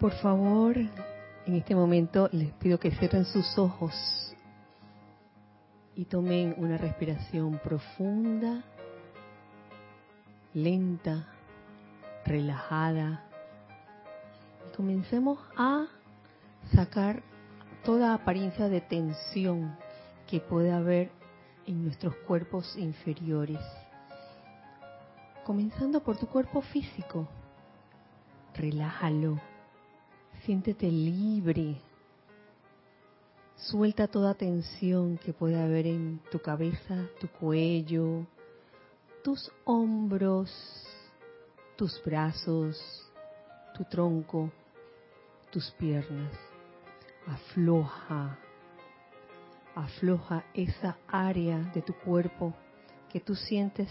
Por favor, en este momento les pido que cierren sus ojos y tomen una respiración profunda, lenta, relajada. Y comencemos a sacar toda apariencia de tensión que pueda haber en nuestros cuerpos inferiores. Comenzando por tu cuerpo físico. Relájalo. Siéntete libre. Suelta toda tensión que pueda haber en tu cabeza, tu cuello, tus hombros, tus brazos, tu tronco, tus piernas. Afloja, afloja esa área de tu cuerpo que tú sientes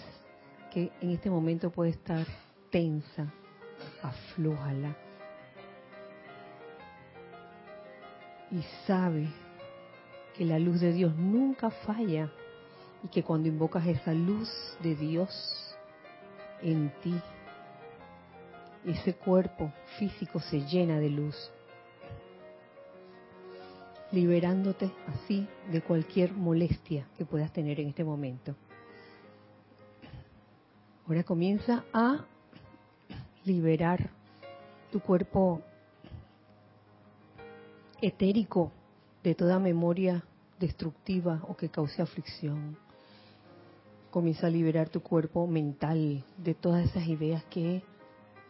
que en este momento puede estar tensa. Aflójala. Y sabe que la luz de Dios nunca falla y que cuando invocas esa luz de Dios en ti, ese cuerpo físico se llena de luz, liberándote así de cualquier molestia que puedas tener en este momento. Ahora comienza a liberar tu cuerpo etérico de toda memoria destructiva o que cause aflicción. Comienza a liberar tu cuerpo mental de todas esas ideas que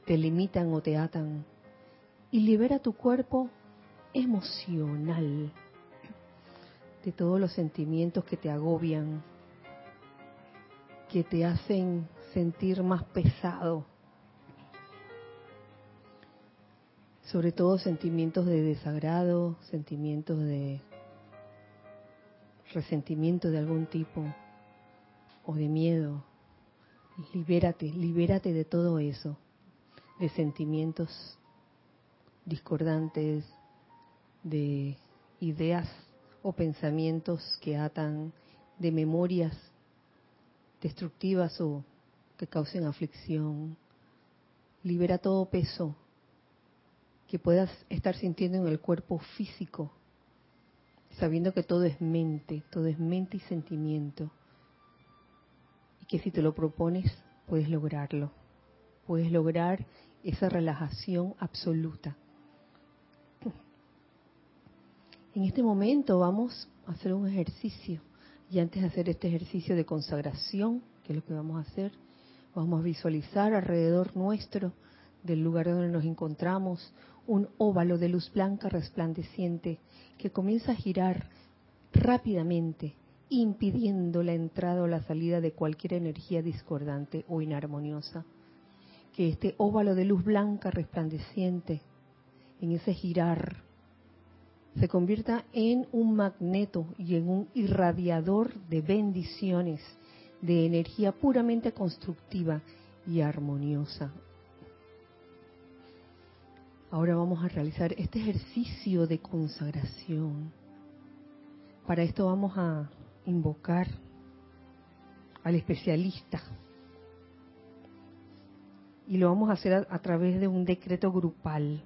te limitan o te atan. Y libera tu cuerpo emocional de todos los sentimientos que te agobian, que te hacen sentir más pesado. Sobre todo sentimientos de desagrado, sentimientos de resentimiento de algún tipo o de miedo. Libérate, libérate de todo eso, de sentimientos discordantes, de ideas o pensamientos que atan, de memorias destructivas o que causen aflicción. Libera todo peso que puedas estar sintiendo en el cuerpo físico sabiendo que todo es mente, todo es mente y sentimiento. Y que si te lo propones, puedes lograrlo. Puedes lograr esa relajación absoluta. En este momento vamos a hacer un ejercicio. Y antes de hacer este ejercicio de consagración, que es lo que vamos a hacer, vamos a visualizar alrededor nuestro, del lugar donde nos encontramos, un óvalo de luz blanca resplandeciente que comienza a girar rápidamente, impidiendo la entrada o la salida de cualquier energía discordante o inarmoniosa. Que este óvalo de luz blanca resplandeciente, en ese girar, se convierta en un magneto y en un irradiador de bendiciones, de energía puramente constructiva y armoniosa Ahora vamos a realizar este ejercicio de consagración. Para esto vamos a invocar al especialista. Y lo vamos a hacer a, través de un decreto grupal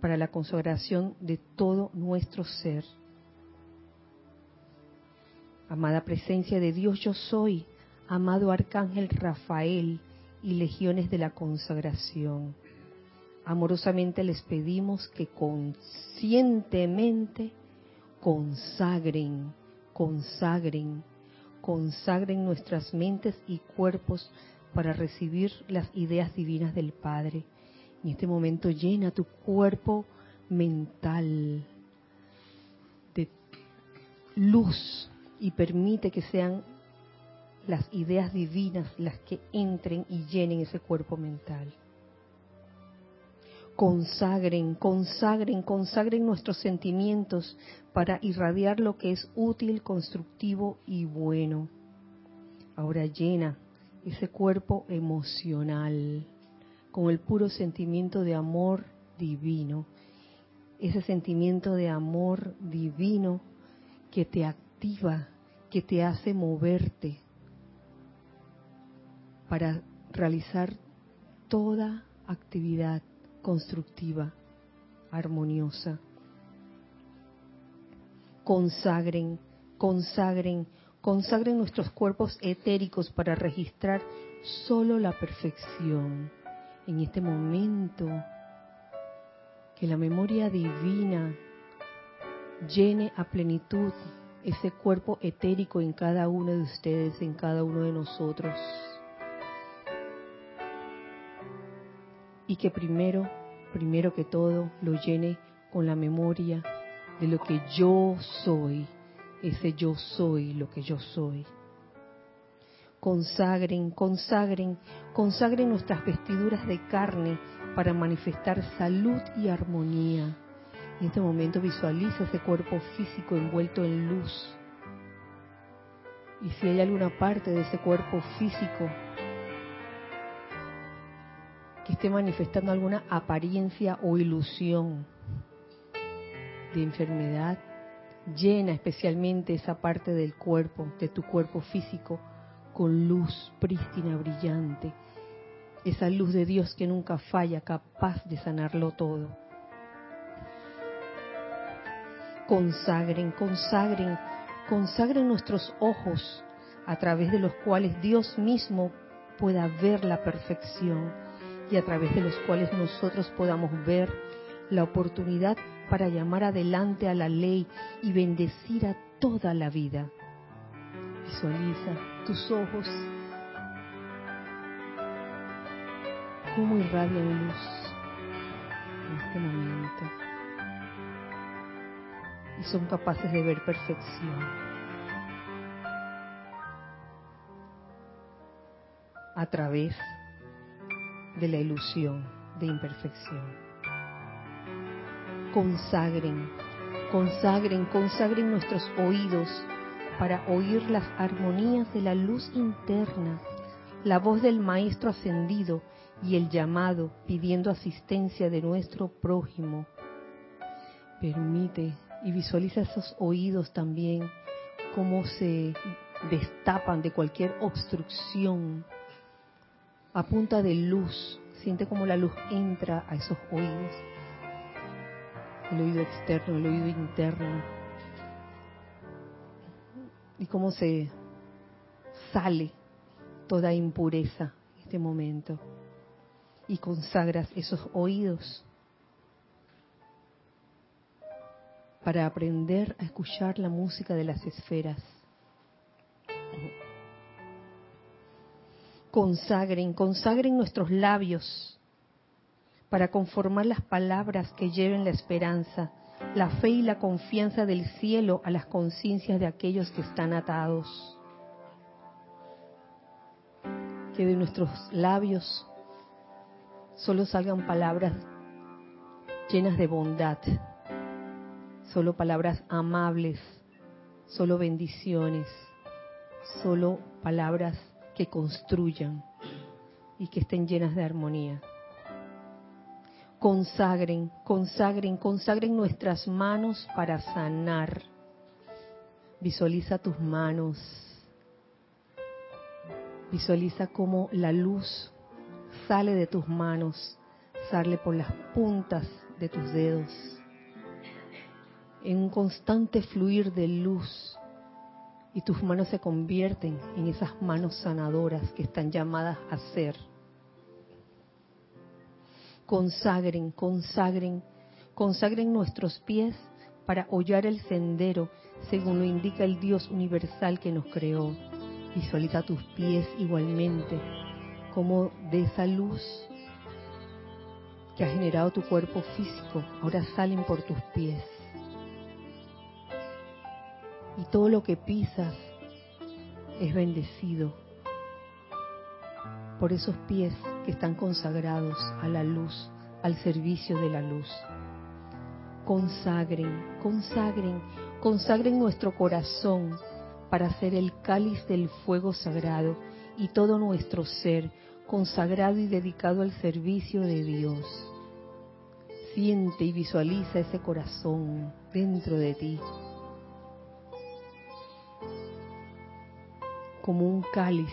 para la consagración de todo nuestro ser. Amada presencia de Dios, yo soy, amado Arcángel Rafael y legiones de la consagración amorosamente les pedimos que conscientemente consagren, consagren, consagren nuestras mentes y cuerpos para recibir las ideas divinas del Padre. En este momento llena tu cuerpo mental de luz y permite que sean las ideas divinas las que entren y llenen ese cuerpo mental consagren, consagren, consagren nuestros sentimientos para irradiar lo que es útil, constructivo y bueno. Ahora llena ese cuerpo emocional con el puro sentimiento de amor divino, ese sentimiento de amor divino que te activa, que te hace moverte para realizar toda actividad constructiva armoniosa. Consagren, consagren, consagren nuestros cuerpos etéricos para registrar solo la perfección. En este momento, que la memoria divina llene a plenitud ese cuerpo etérico en cada uno de ustedes, en cada uno de nosotros. Y que primero, primero que todo, lo llene con la memoria de lo que yo soy, ese yo soy, lo que yo soy. Consagren, consagren, consagren nuestras vestiduras de carne para manifestar salud y armonía en este momento visualiza ese cuerpo físico envuelto en luz. Y si hay alguna parte de ese cuerpo físico que esté manifestando alguna apariencia o ilusión de enfermedad, llena especialmente esa parte del cuerpo, de tu cuerpo físico, con luz prístina, brillante. Esa luz de Dios que nunca falla, capaz de sanarlo todo consagren, consagren, consagren nuestros ojos a través de los cuales Dios mismo pueda ver la perfección y a través de los cuales nosotros podamos ver la oportunidad para llamar adelante a la ley y bendecir a toda la vida. Visualiza tus ojos como irradian luz en este momento y son capaces de ver perfección. A través de la ilusión de imperfección. Consagren, consagren, consagren nuestros oídos para oír las armonías de la luz interna, la voz del Maestro ascendido y el llamado pidiendo asistencia de nuestro prójimo. Permite y visualiza esos oídos también, cómo se destapan de cualquier obstrucción a punta de luz. Siente como la luz entra a esos oídos, el oído externo, el oído interno, y cómo se sale toda impureza en este momento y consagras esos oídos para aprender a escuchar la música de las esferas. Consagren, consagren nuestros labios para conformar las palabras que lleven la esperanza, la fe y la confianza del cielo a las conciencias de aquellos que están atados. Que de nuestros labios solo salgan palabras llenas de bondad, solo palabras amables, solo bendiciones, solo palabras que construyan y que estén llenas de armonía. Consagren, consagren, consagren nuestras manos para sanar. Visualiza tus manos. Visualiza cómo la luz sale de tus manos, sale por las puntas de tus dedos en un constante fluir de luz y tus manos se convierten en esas manos sanadoras que están llamadas a ser. Consagren, consagren, consagren nuestros pies para hollar el sendero según lo indica el Dios universal que nos creó. Visualiza tus pies igualmente como de esa luz que ha generado tu cuerpo físico, ahora salen por tus pies y todo lo que pisas es bendecido por esos pies que están consagrados a la luz, al servicio de la luz. Consagren, consagren, consagren nuestro corazón para ser el cáliz del fuego sagrado y todo nuestro ser consagrado y dedicado al servicio de Dios. Siente y visualiza ese corazón dentro de ti como un cáliz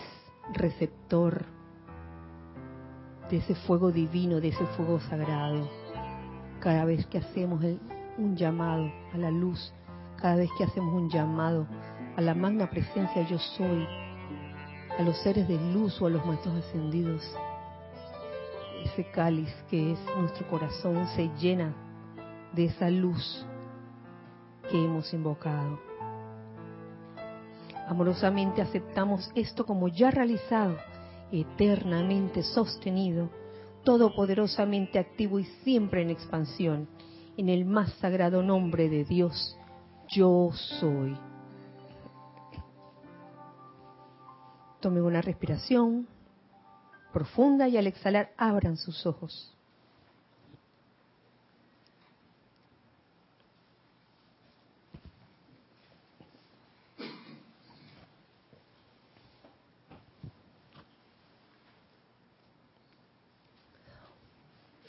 receptor de ese fuego divino, de ese fuego sagrado, cada vez que hacemos un llamado a la luz, cada vez que hacemos un llamado a la magna presencia yo soy, a los seres de luz o a los maestros ascendidos, ese cáliz que es nuestro corazón se llena de esa luz que hemos invocado. Amorosamente aceptamos esto como ya realizado, eternamente sostenido, todopoderosamente activo y siempre en expansión, en el más sagrado nombre de Dios, yo soy. Tomen una respiración profunda y al exhalar abran sus ojos.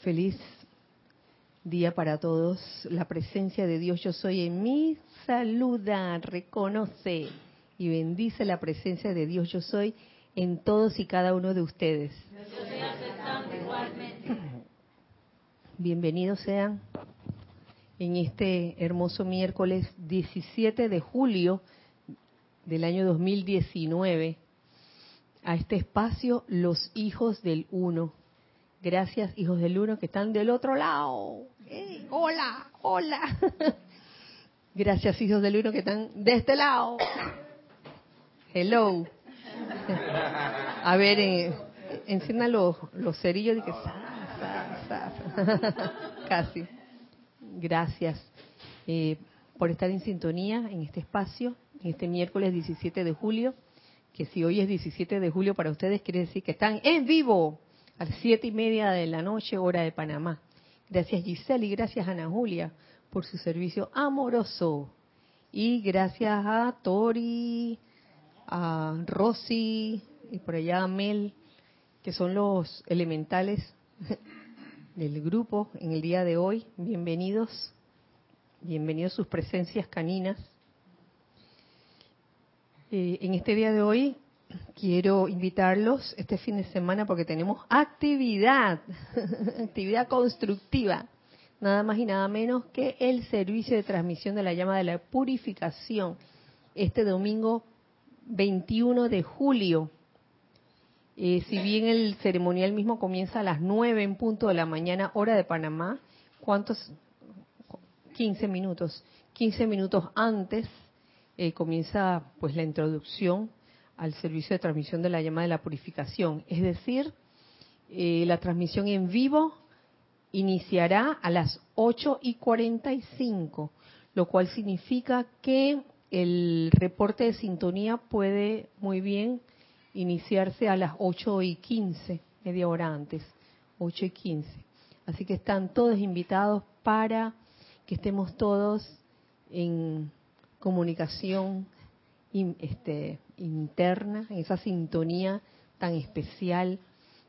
Feliz día para todos. La presencia de Dios yo soy en mí saluda, reconoce y bendice la presencia de Dios yo soy en todos y cada uno de ustedes. Bienvenidos sean en este hermoso miércoles 17 de julio del año 2019 a este espacio Los Hijos del Uno. Gracias, hijos del Uno, que están del otro lado. hola, hola. Gracias, hijos del Uno, que están de este lado. Hello. A ver, eh, los, los cerillos de que... Casi. Gracias eh, por estar en sintonía en este espacio, en este miércoles 17 de julio, que si hoy es 17 de julio para ustedes quiere decir que están en vivo a las siete y media de la noche, hora de Panamá. Gracias Giselle y gracias Ana Julia por su servicio amoroso. Y gracias a Tori, a Rosy y por allá a Mel, que son los elementales del grupo en el día de hoy. Bienvenidos, bienvenidos sus presencias caninas. Eh, en este día de hoy quiero invitarlos este fin de semana porque tenemos actividad, actividad constructiva, nada más y nada menos que el servicio de transmisión de la llama de la purificación este domingo 21 de julio. Eh, si bien el ceremonial mismo comienza a las 9 en punto de la mañana, hora de Panamá, ¿cuántos? 15 minutos. 15 minutos antes eh, comienza pues la introducción al servicio de transmisión de la llama de la purificación. Es decir, eh, la transmisión en vivo iniciará a las 8 y 45, lo cual significa que el reporte de sintonía puede muy bien iniciarse a las 8 y 15, media hora antes, 8 y 15. Así que están todos invitados para que estemos todos en comunicación este, interna, en esa sintonía tan especial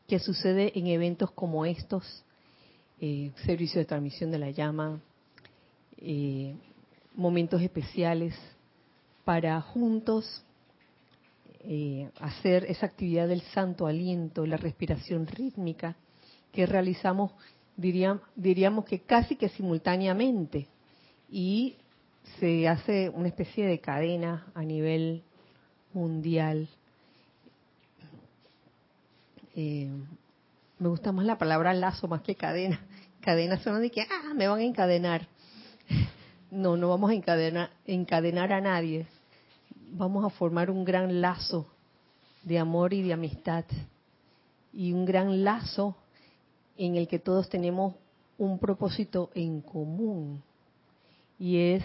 que sucede en eventos como estos, eh, servicio de transmisión de la llama, eh, momentos especiales para juntos eh, hacer esa actividad del santo aliento, la respiración rítmica que realizamos, diríamos que casi que simultáneamente. Y se hace una especie de cadena a nivel mundial. Eh, me gusta más la palabra lazo más que cadena. Cadena suena de que, ah, me van a encadenar. No, no vamos a encadenar, encadenar a nadie. Vamos a formar un gran lazo de amor y de amistad. Y un gran lazo en el que todos tenemos un propósito en común. Y es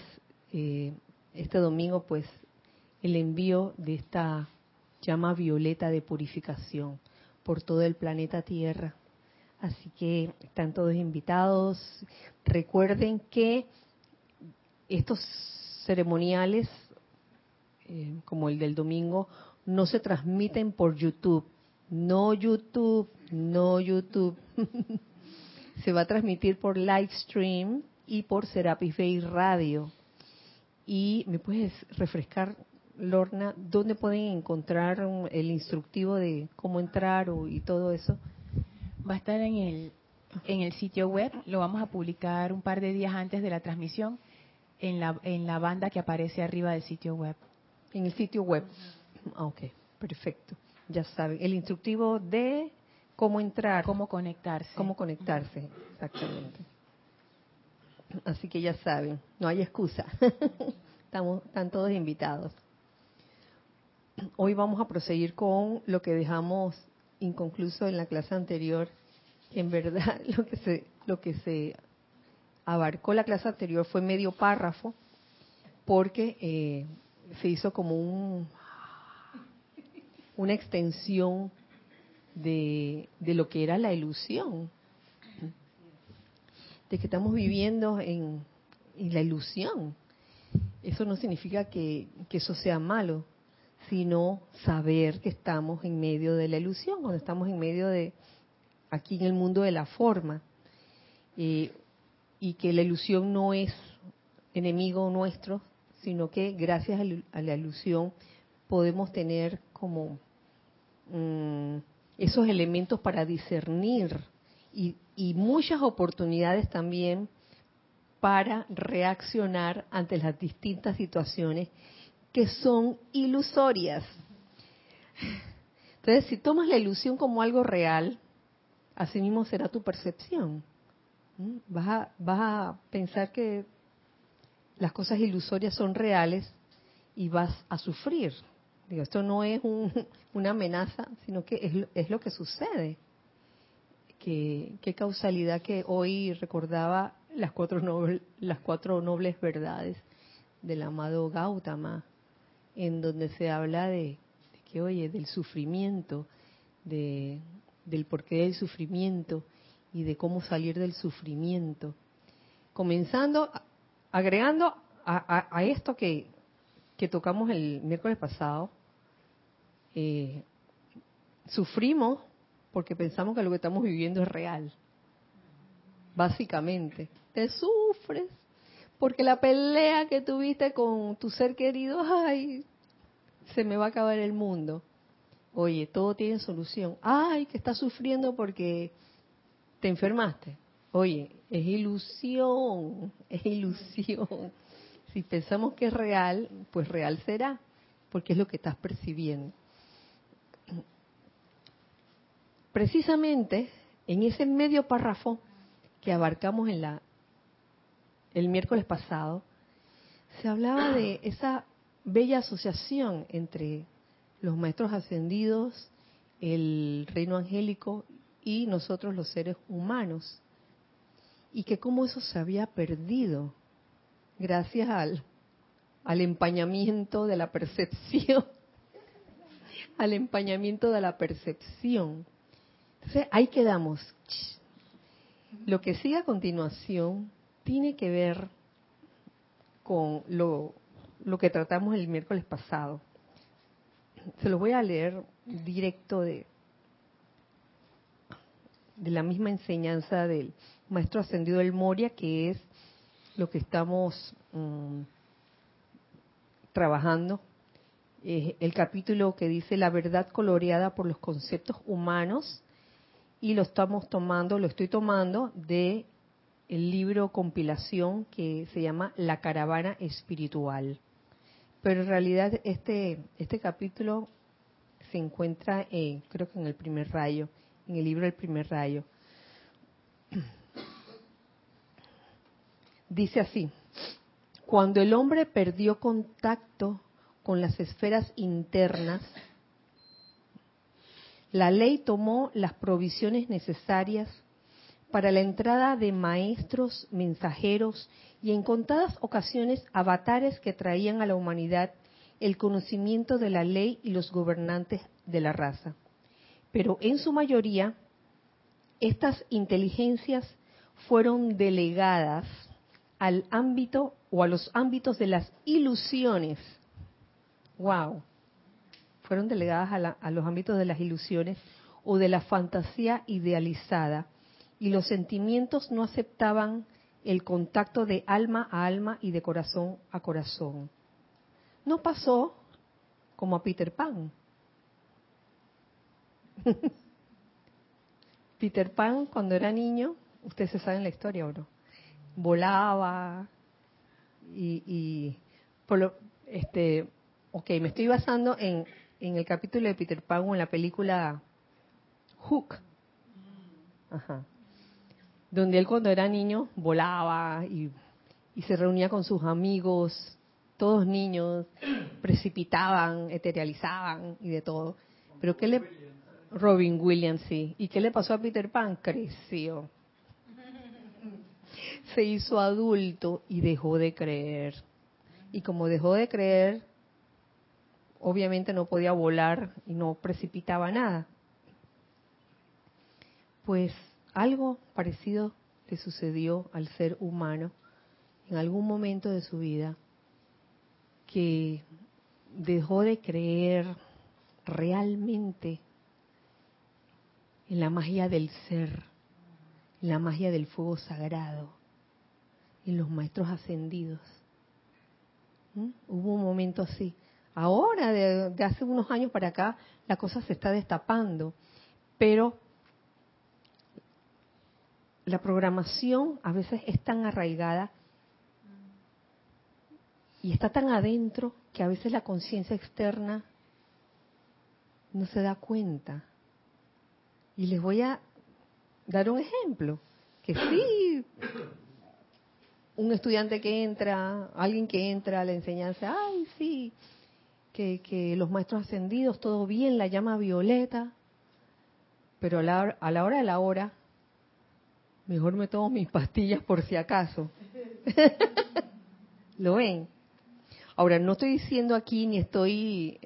eh, este domingo, pues, el envío de esta llama violeta de purificación por todo el planeta Tierra. Así que están todos invitados. Recuerden que estos ceremoniales, eh, como el del domingo, no se transmiten por YouTube. No YouTube, no YouTube. se va a transmitir por live stream y por Serapis Bay Radio. Y me puedes refrescar Lorna, ¿dónde pueden encontrar el instructivo de cómo entrar y todo eso? Va a estar en el en el sitio web, lo vamos a publicar un par de días antes de la transmisión en la, en la banda que aparece arriba del sitio web. En el sitio web. Ah, ok, perfecto. Ya saben, el instructivo de cómo entrar. Cómo conectarse. Cómo conectarse, exactamente. Así que ya saben, no hay excusa. Estamos, están todos invitados. Hoy vamos a proseguir con lo que dejamos inconcluso en la clase anterior, en verdad lo que se, lo que se abarcó la clase anterior fue medio párrafo, porque eh, se hizo como un, una extensión de, de lo que era la ilusión, de que estamos viviendo en, la ilusión. Eso no significa que eso sea malo, sino saber que estamos en medio de la ilusión, cuando estamos en medio de, aquí en el mundo de la forma, eh, y que la ilusión no es enemigo nuestro, sino que gracias a la ilusión podemos tener como mm, esos elementos para discernir y, y muchas oportunidades también para reaccionar ante las distintas situaciones que son ilusorias. Entonces, si tomas la ilusión como algo real, así mismo será tu percepción. ¿Mm? Vas a, vas a pensar que las cosas ilusorias son reales y vas a sufrir. Digo, esto no es una amenaza, sino que es, es lo que sucede. Que, qué causalidad que hoy recordaba las cuatro, nobles, las cuatro nobles verdades del amado Gautama, en donde se habla de, que, oye, del sufrimiento, de, del porqué del sufrimiento y de cómo salir del sufrimiento. Comenzando, agregando a, esto que, que, tocamos el miércoles pasado, eh, sufrimos porque pensamos que lo que estamos viviendo es real. Básicamente, te sufres porque la pelea que tuviste con tu ser querido, ay, se me va a acabar el mundo. Oye, todo tiene solución. Ay, que estás sufriendo porque te enfermaste. Oye, es ilusión, es ilusión. Si pensamos que es real, pues real será, porque es lo que estás percibiendo. Precisamente en ese medio párrafo que abarcamos en la el miércoles pasado, se hablaba de esa bella asociación entre los maestros ascendidos, el reino angélico y nosotros los seres humanos. Y que cómo eso se había perdido gracias al, al empañamiento de la percepción, al empañamiento de la percepción. Entonces ahí quedamos. Lo que sigue a continuación tiene que ver con lo, que tratamos el miércoles pasado. Se lo voy a leer directo de, de la misma enseñanza del maestro ascendido del Moria, que es lo que estamos mm, trabajando. el capítulo que dice la verdad coloreada por los conceptos humanos y lo estamos tomando, lo estoy tomando de el libro compilación que se llama La caravana espiritual. Pero en realidad este, este capítulo se encuentra, en, creo que en el primer rayo, en el libro El primer rayo. Dice así, cuando el hombre perdió contacto con las esferas internas, la ley tomó las provisiones necesarias para la entrada de maestros, mensajeros y en contadas ocasiones avatares que traían a la humanidad el conocimiento de la ley y los gobernantes de la raza. Pero en su mayoría, estas inteligencias fueron delegadas al ámbito o a los ámbitos de las ilusiones. ¡Wow! Fueron delegadas a, a los ámbitos de las ilusiones o de la fantasía idealizada y los sentimientos no aceptaban el contacto de alma a alma y de corazón a corazón. No pasó como a Peter Pan. Peter Pan cuando era niño Ustedes se saben la historia, ¿o no? Volaba y, y por lo, este, ok, me estoy basando en, en el capítulo de Peter Pan o en la película Hook. Ajá. Donde él cuando era niño volaba y, se reunía con sus amigos, todos niños, precipitaban, eterializaban y de todo. Pero ¿qué le... Robin Williams, sí. ¿Y qué le pasó a Peter Pan? Creció. Se hizo adulto y dejó de creer. Y como dejó de creer, obviamente no podía volar y no precipitaba nada. Pues algo parecido le sucedió al ser humano en algún momento de su vida que dejó de creer realmente en la magia del ser, en la magia del fuego sagrado, en los maestros ascendidos. ¿Mm? Hubo un momento así. Ahora, de, de, hace unos años para acá, la cosa se está destapando, pero la programación a veces es tan arraigada y está tan adentro que a veces la conciencia externa no se da cuenta. Y les voy a dar un ejemplo, que sí, un estudiante que entra, alguien que entra a la enseñanza, ay, sí, que, que los maestros ascendidos, todo bien, la llama violeta, pero a la, a la hora de la hora, mejor me tomo mis pastillas por si acaso. ¿Lo ven? Ahora, no estoy diciendo aquí ni estoy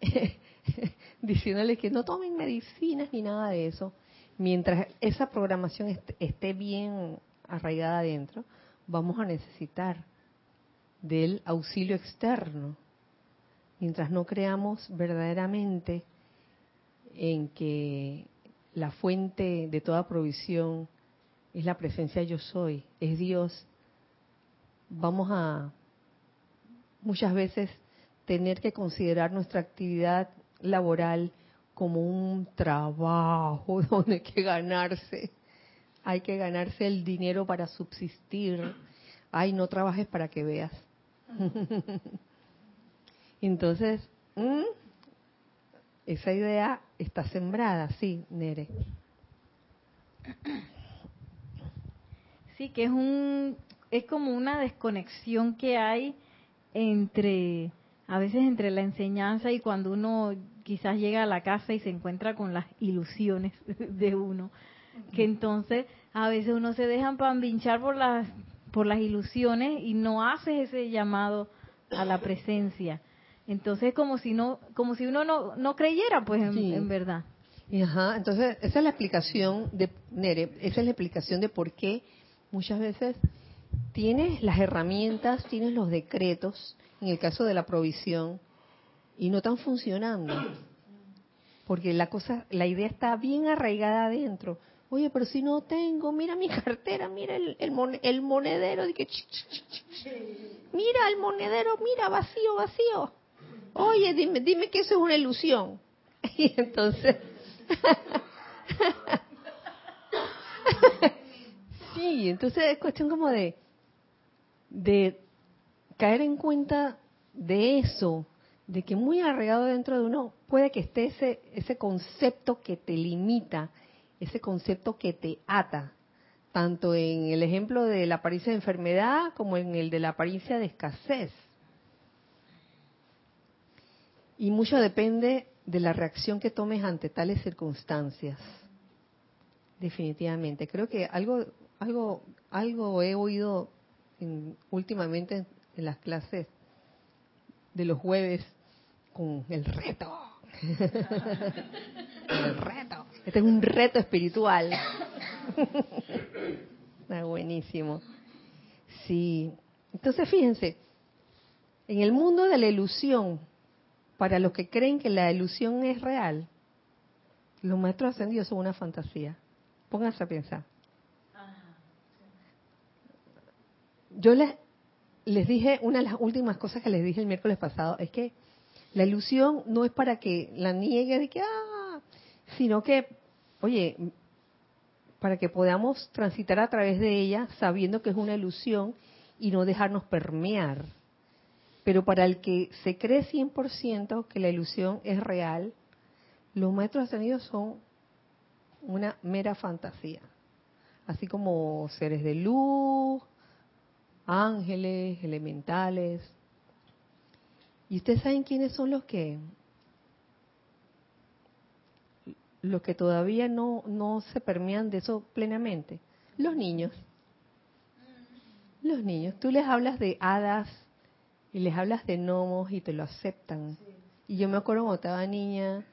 diciéndoles que no tomen medicinas ni nada de eso. Mientras esa programación esté bien arraigada adentro, vamos a necesitar del auxilio externo. Mientras no creamos verdaderamente en que la fuente de toda provisión es la presencia yo soy, es Dios, vamos a muchas veces tener que considerar nuestra actividad laboral como un trabajo donde hay que ganarse, hay que ganarse el dinero para subsistir. Ay, no trabajes para que veas. Entonces, esa idea está sembrada, sí, Nere. Sí, que es un es como una desconexión que hay entre a veces entre la enseñanza y cuando uno quizás llega a la casa y se encuentra con las ilusiones de uno, que entonces a veces uno se deja pambinchar por las por las ilusiones y no hace ese llamado a la presencia. Entonces como si no como si uno no, no creyera pues en, Sí. en verdad. Ajá, entonces esa es la explicación de Nere, esa es la explicación de por qué muchas veces tienes las herramientas, tienes los decretos, en el caso de la provisión, y no están funcionando. Porque la cosa, la idea está bien arraigada adentro. Oye, pero si no tengo, mira mi cartera, mira el, el, mon- el monedero, mira el monedero, mira vacío, vacío. Oye, dime, dime que eso es una ilusión. Y entonces, sí, entonces es cuestión como de, caer en cuenta de eso, de que muy arraigado dentro de uno puede que esté ese, ese concepto que te limita, ese concepto que te ata, tanto en el ejemplo de la apariencia de enfermedad como en el de la apariencia de escasez. Y mucho depende de la reacción que tomes ante tales circunstancias. Definitivamente. Creo que algo, algo, algo he oído en- últimamente en las clases de los jueves con el reto. El reto. Este es un reto espiritual. Está buenísimo. Sí. Entonces fíjense, en el mundo de la ilusión, para los que creen que la ilusión es real, los maestros ascendidos son una fantasía. Pónganse a pensar. Yo les, dije, una de las últimas cosas que les dije el miércoles pasado es que la ilusión no es para que la niegue de que, ah, sino que, oye, para que podamos transitar a través de ella sabiendo que es una ilusión y no dejarnos permear. Pero para el que se cree 100% que la ilusión es real, los maestros ascendidos son una mera fantasía. Así como seres de luz, ángeles, elementales. ¿Y ustedes saben quiénes son los que los que todavía no, no se permean de eso plenamente? Los niños. Los niños. Tú les hablas de hadas y les hablas de gnomos y te lo aceptan. Y yo me acuerdo cuando estaba niña,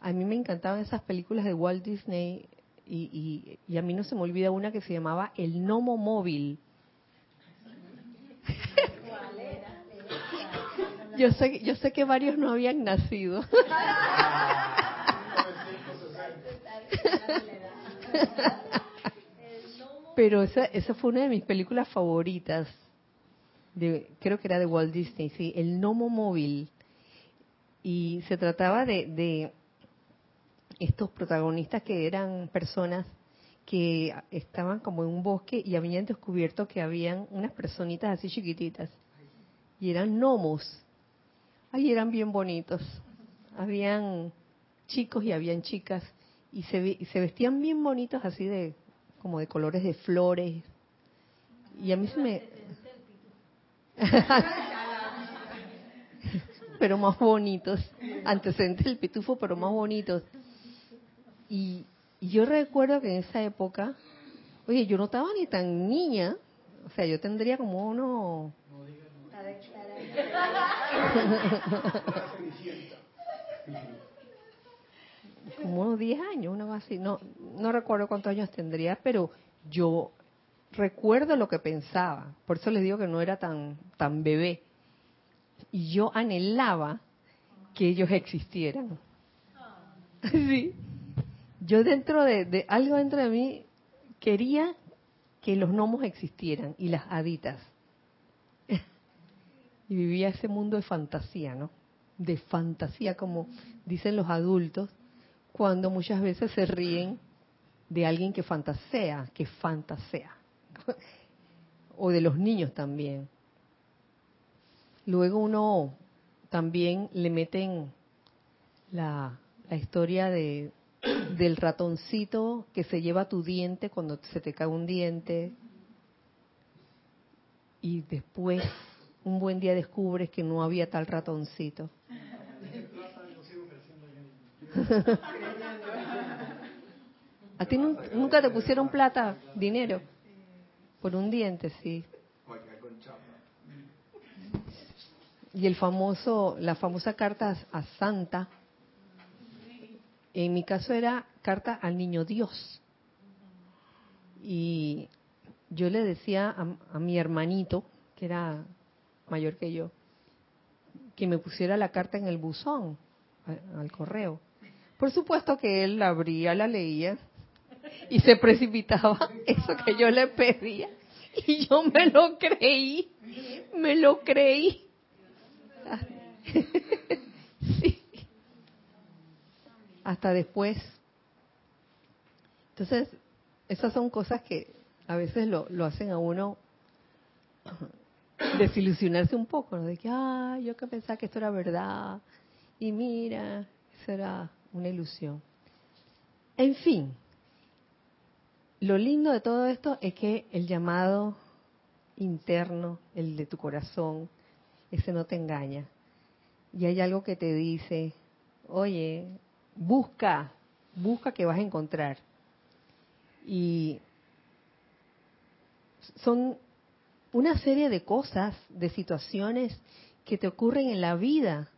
a mí me encantaban esas películas de Walt Disney y, y, a mí no se me olvida una que se llamaba El Gnomo Móvil. Yo sé, yo sé que varios no habían nacido. Pero esa, esa fue una de mis películas favoritas. De, creo que era de Walt Disney, sí, El Gnomo Móvil. Y se trataba de, de estos protagonistas que eran personas que estaban como en un bosque y habían descubierto que habían unas personitas así chiquititas y eran gnomos. Ahí eran bien bonitos. Habían chicos y habían chicas y se, se vestían bien bonitos así de como de colores de flores. Y a mí se me pero más bonitos, antecedentes del pitufo, pero más bonitos. Y, yo recuerdo que en esa época, oye, yo no estaba ni tan niña, o sea, yo tendría como uno... como unos 10 años, una así. No, no recuerdo cuántos años tendría, pero yo recuerdo lo que pensaba. Por eso les digo que no era tan, tan bebé. Y yo anhelaba que ellos existieran. Sí yo dentro de, algo dentro de mí quería que los gnomos existieran y las haditas. Y vivía ese mundo de fantasía, ¿no? De fantasía, como dicen los adultos, cuando muchas veces se ríen de alguien que fantasea, que fantasea. o de los niños también. Luego uno también le meten la, historia de, del ratoncito que se lleva tu diente cuando se te cae un diente y después un buen día descubres que no había tal ratoncito. ¿A ti nunca te pusieron plata, dinero? Por un diente, sí. Y el famoso, la famosa carta a Santa, en mi caso era carta al niño Dios. Y yo le decía a, mi hermanito, que era mayor que yo, que me pusiera la carta en el buzón, al correo. Por supuesto que él la abría, la leía y se precipitaba eso que yo le pedía. Y yo me lo creí, me lo creí. sí hasta después. Entonces, esas son cosas que a veces lo, lo hacen a uno desilusionarse un poco, ¿no? De que, ah, yo que pensaba que esto era verdad, y mira, eso era una ilusión. En fin, lo lindo de todo esto es que el llamado interno, el de tu corazón, ese no te engaña. Y hay algo que te dice, oye, busca, busca que vas a encontrar. Y son una serie de cosas, de situaciones que te ocurren en la vida,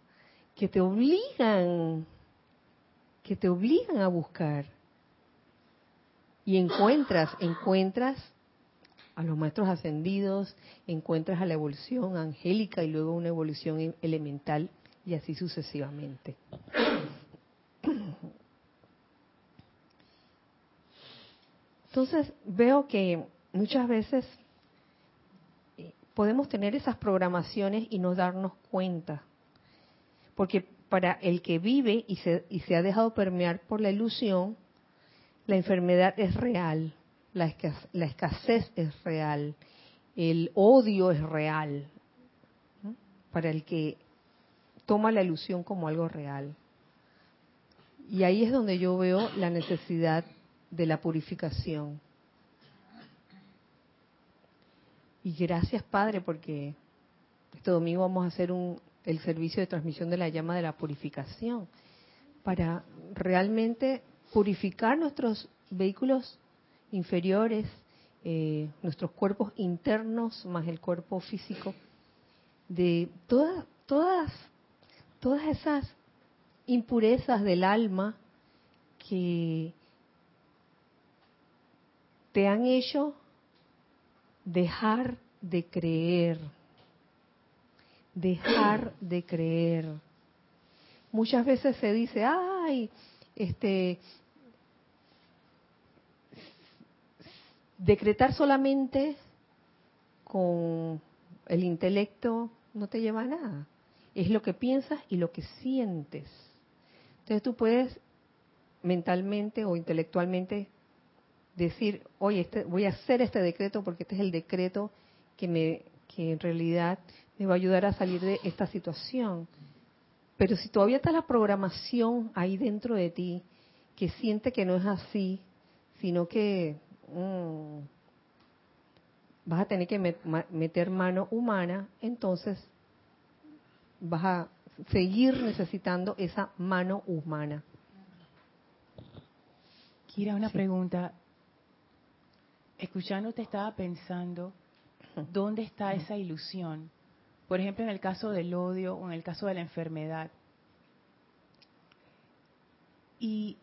que te obligan, que te obligan a buscar. Y encuentras, encuentras a los maestros ascendidos, encuentras a la evolución angélica y luego una evolución elemental y así sucesivamente. Entonces veo que muchas veces podemos tener esas programaciones y no darnos cuenta. Porque para el que vive y se, y se ha dejado permear por la ilusión, La enfermedad es real, la escasez, es real, el odio es real, para el que toma la ilusión como algo real. Y ahí es donde yo veo la necesidad de la purificación. Y gracias Padre porque este domingo vamos a hacer un, el servicio de transmisión de la llama de la purificación para realmente purificar nuestros vehículos inferiores, eh, nuestros cuerpos internos más el cuerpo físico, de todas, todas, todas esas impurezas del alma que te han hecho dejar de creer, dejar de creer. Muchas veces se dice, ay, este, decretar solamente con el intelecto no te lleva a nada. Es lo que piensas y lo que sientes. Entonces tú puedes mentalmente o intelectualmente decir, oye, este, voy a hacer este decreto porque este es el decreto que, me, que en realidad me va a ayudar a salir de esta situación. Pero si todavía está la programación ahí dentro de ti, que siente que no es así, sino que mm, vas a tener que meter mano humana, entonces vas a seguir necesitando esa mano humana. Kira, una pregunta. Escuchándote estaba pensando, ¿dónde está esa ilusión? Por ejemplo, en el caso del odio o en el caso de la enfermedad. Y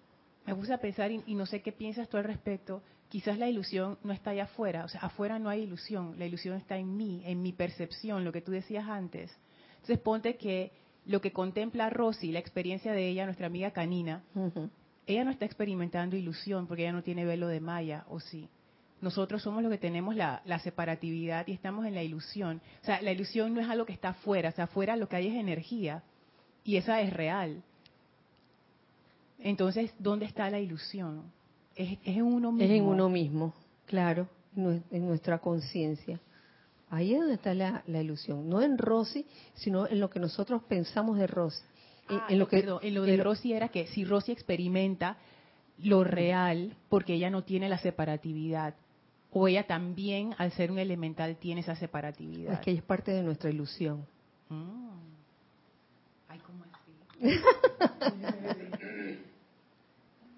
me puse a pensar, y, no sé qué piensas tú al respecto, quizás la ilusión no está allá afuera, o sea, afuera no hay ilusión, la ilusión está en mí, en mi percepción, lo que tú decías antes. Entonces ponte que lo que contempla Rosy, la experiencia de ella, nuestra amiga canina, ella no está experimentando ilusión porque ella no tiene velo de Maya, ¿o sí? Nosotros somos los que tenemos la, separatividad y estamos en la ilusión. O sea, la ilusión no es algo que está afuera, o sea, afuera lo que hay es energía y esa es real. Entonces, ¿dónde está la ilusión? Es, en uno mismo. Es en uno mismo, claro, en nuestra conciencia. Ahí es donde está la, ilusión, no en Rosy, sino en lo que nosotros pensamos de Rosy. Ah, en, lo que, en lo de Rosy era que si Rosy experimenta lo real, porque ella no tiene la separatividad, o ella también, al ser un elemental, tiene esa separatividad. Es que es parte de nuestra ilusión. Mm. Ay, ¿cómo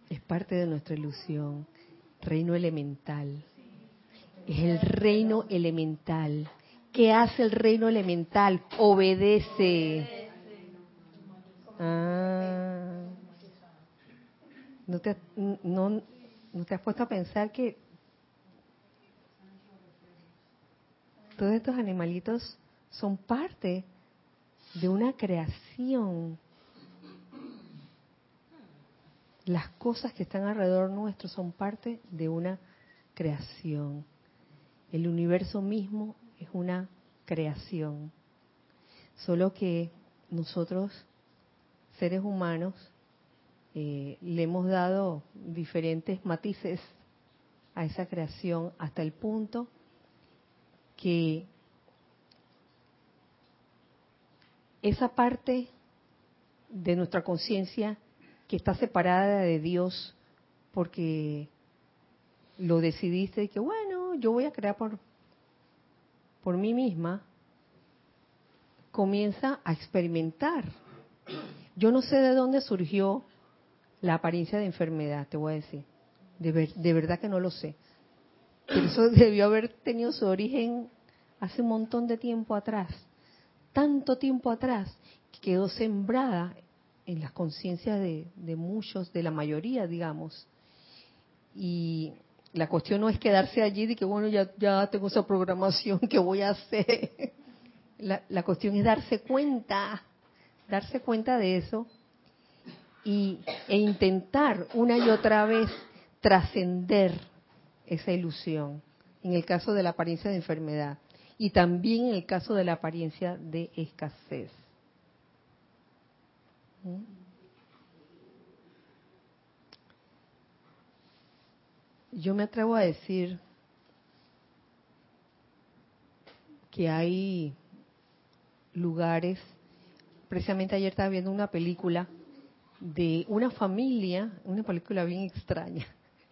es parte de nuestra ilusión. Reino elemental. Es el reino elemental. ¿Qué hace el reino elemental? Obedece. Ah. ¿No te, no, ¿No te has puesto a pensar que todos estos animalitos son parte de una creación. Las cosas que están alrededor nuestro son parte de una creación. El universo mismo es una creación. Solo que nosotros, seres humanos, eh, le hemos dado diferentes matices a esa creación hasta el punto que esa parte de nuestra conciencia que está separada de Dios porque lo decidiste que bueno, yo voy a crear por, por mí misma, comienza a experimentar. Yo no sé de dónde surgió la apariencia de enfermedad, te voy a decir. De, de verdad que no lo sé. Eso debió haber tenido su origen hace un montón de tiempo atrás, tanto tiempo atrás, que quedó sembrada en las conciencias de, muchos, de la mayoría, digamos. Y la cuestión no es quedarse allí de que, bueno, ya, ya tengo esa programación que voy a hacer. La, la cuestión es darse cuenta, darse cuenta de eso y, e intentar una y otra vez trascender esa ilusión, en el caso de la apariencia de enfermedad y también en el caso de la apariencia de escasez. ¿Mm? yo me atrevo a decir que hay lugares, precisamente ayer estaba viendo una película de una familia, una película bien extraña.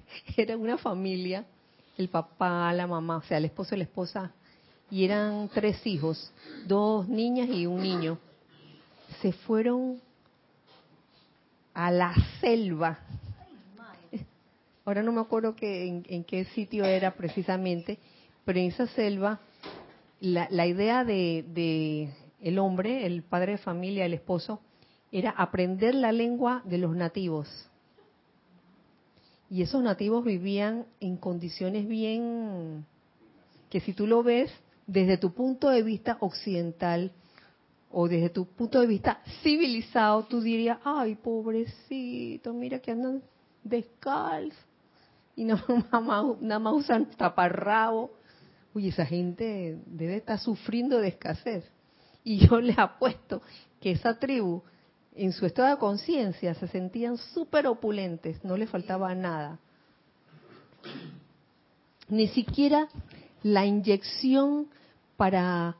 Era una familia, el papá, la mamá, o sea, el esposo y la esposa, y eran tres hijos, dos niñas y un niño. Se fueron a la selva. Ahora no me acuerdo que, en, qué sitio era precisamente, pero en esa selva la, la idea de, de el hombre, el padre de familia, el esposo, era aprender la lengua de los nativos. Y esos nativos vivían en condiciones bien que si tú lo ves desde tu punto de vista occidental o desde tu punto de vista civilizado, tú dirías, ay, pobrecito, mira que andan descalzos y nada más, nada más usan taparrabo. Uy, esa gente debe estar sufriendo de escasez. Y yo le apuesto que esa tribu en su estado de conciencia se sentían súper opulentes, no les faltaba nada. Ni siquiera la inyección para,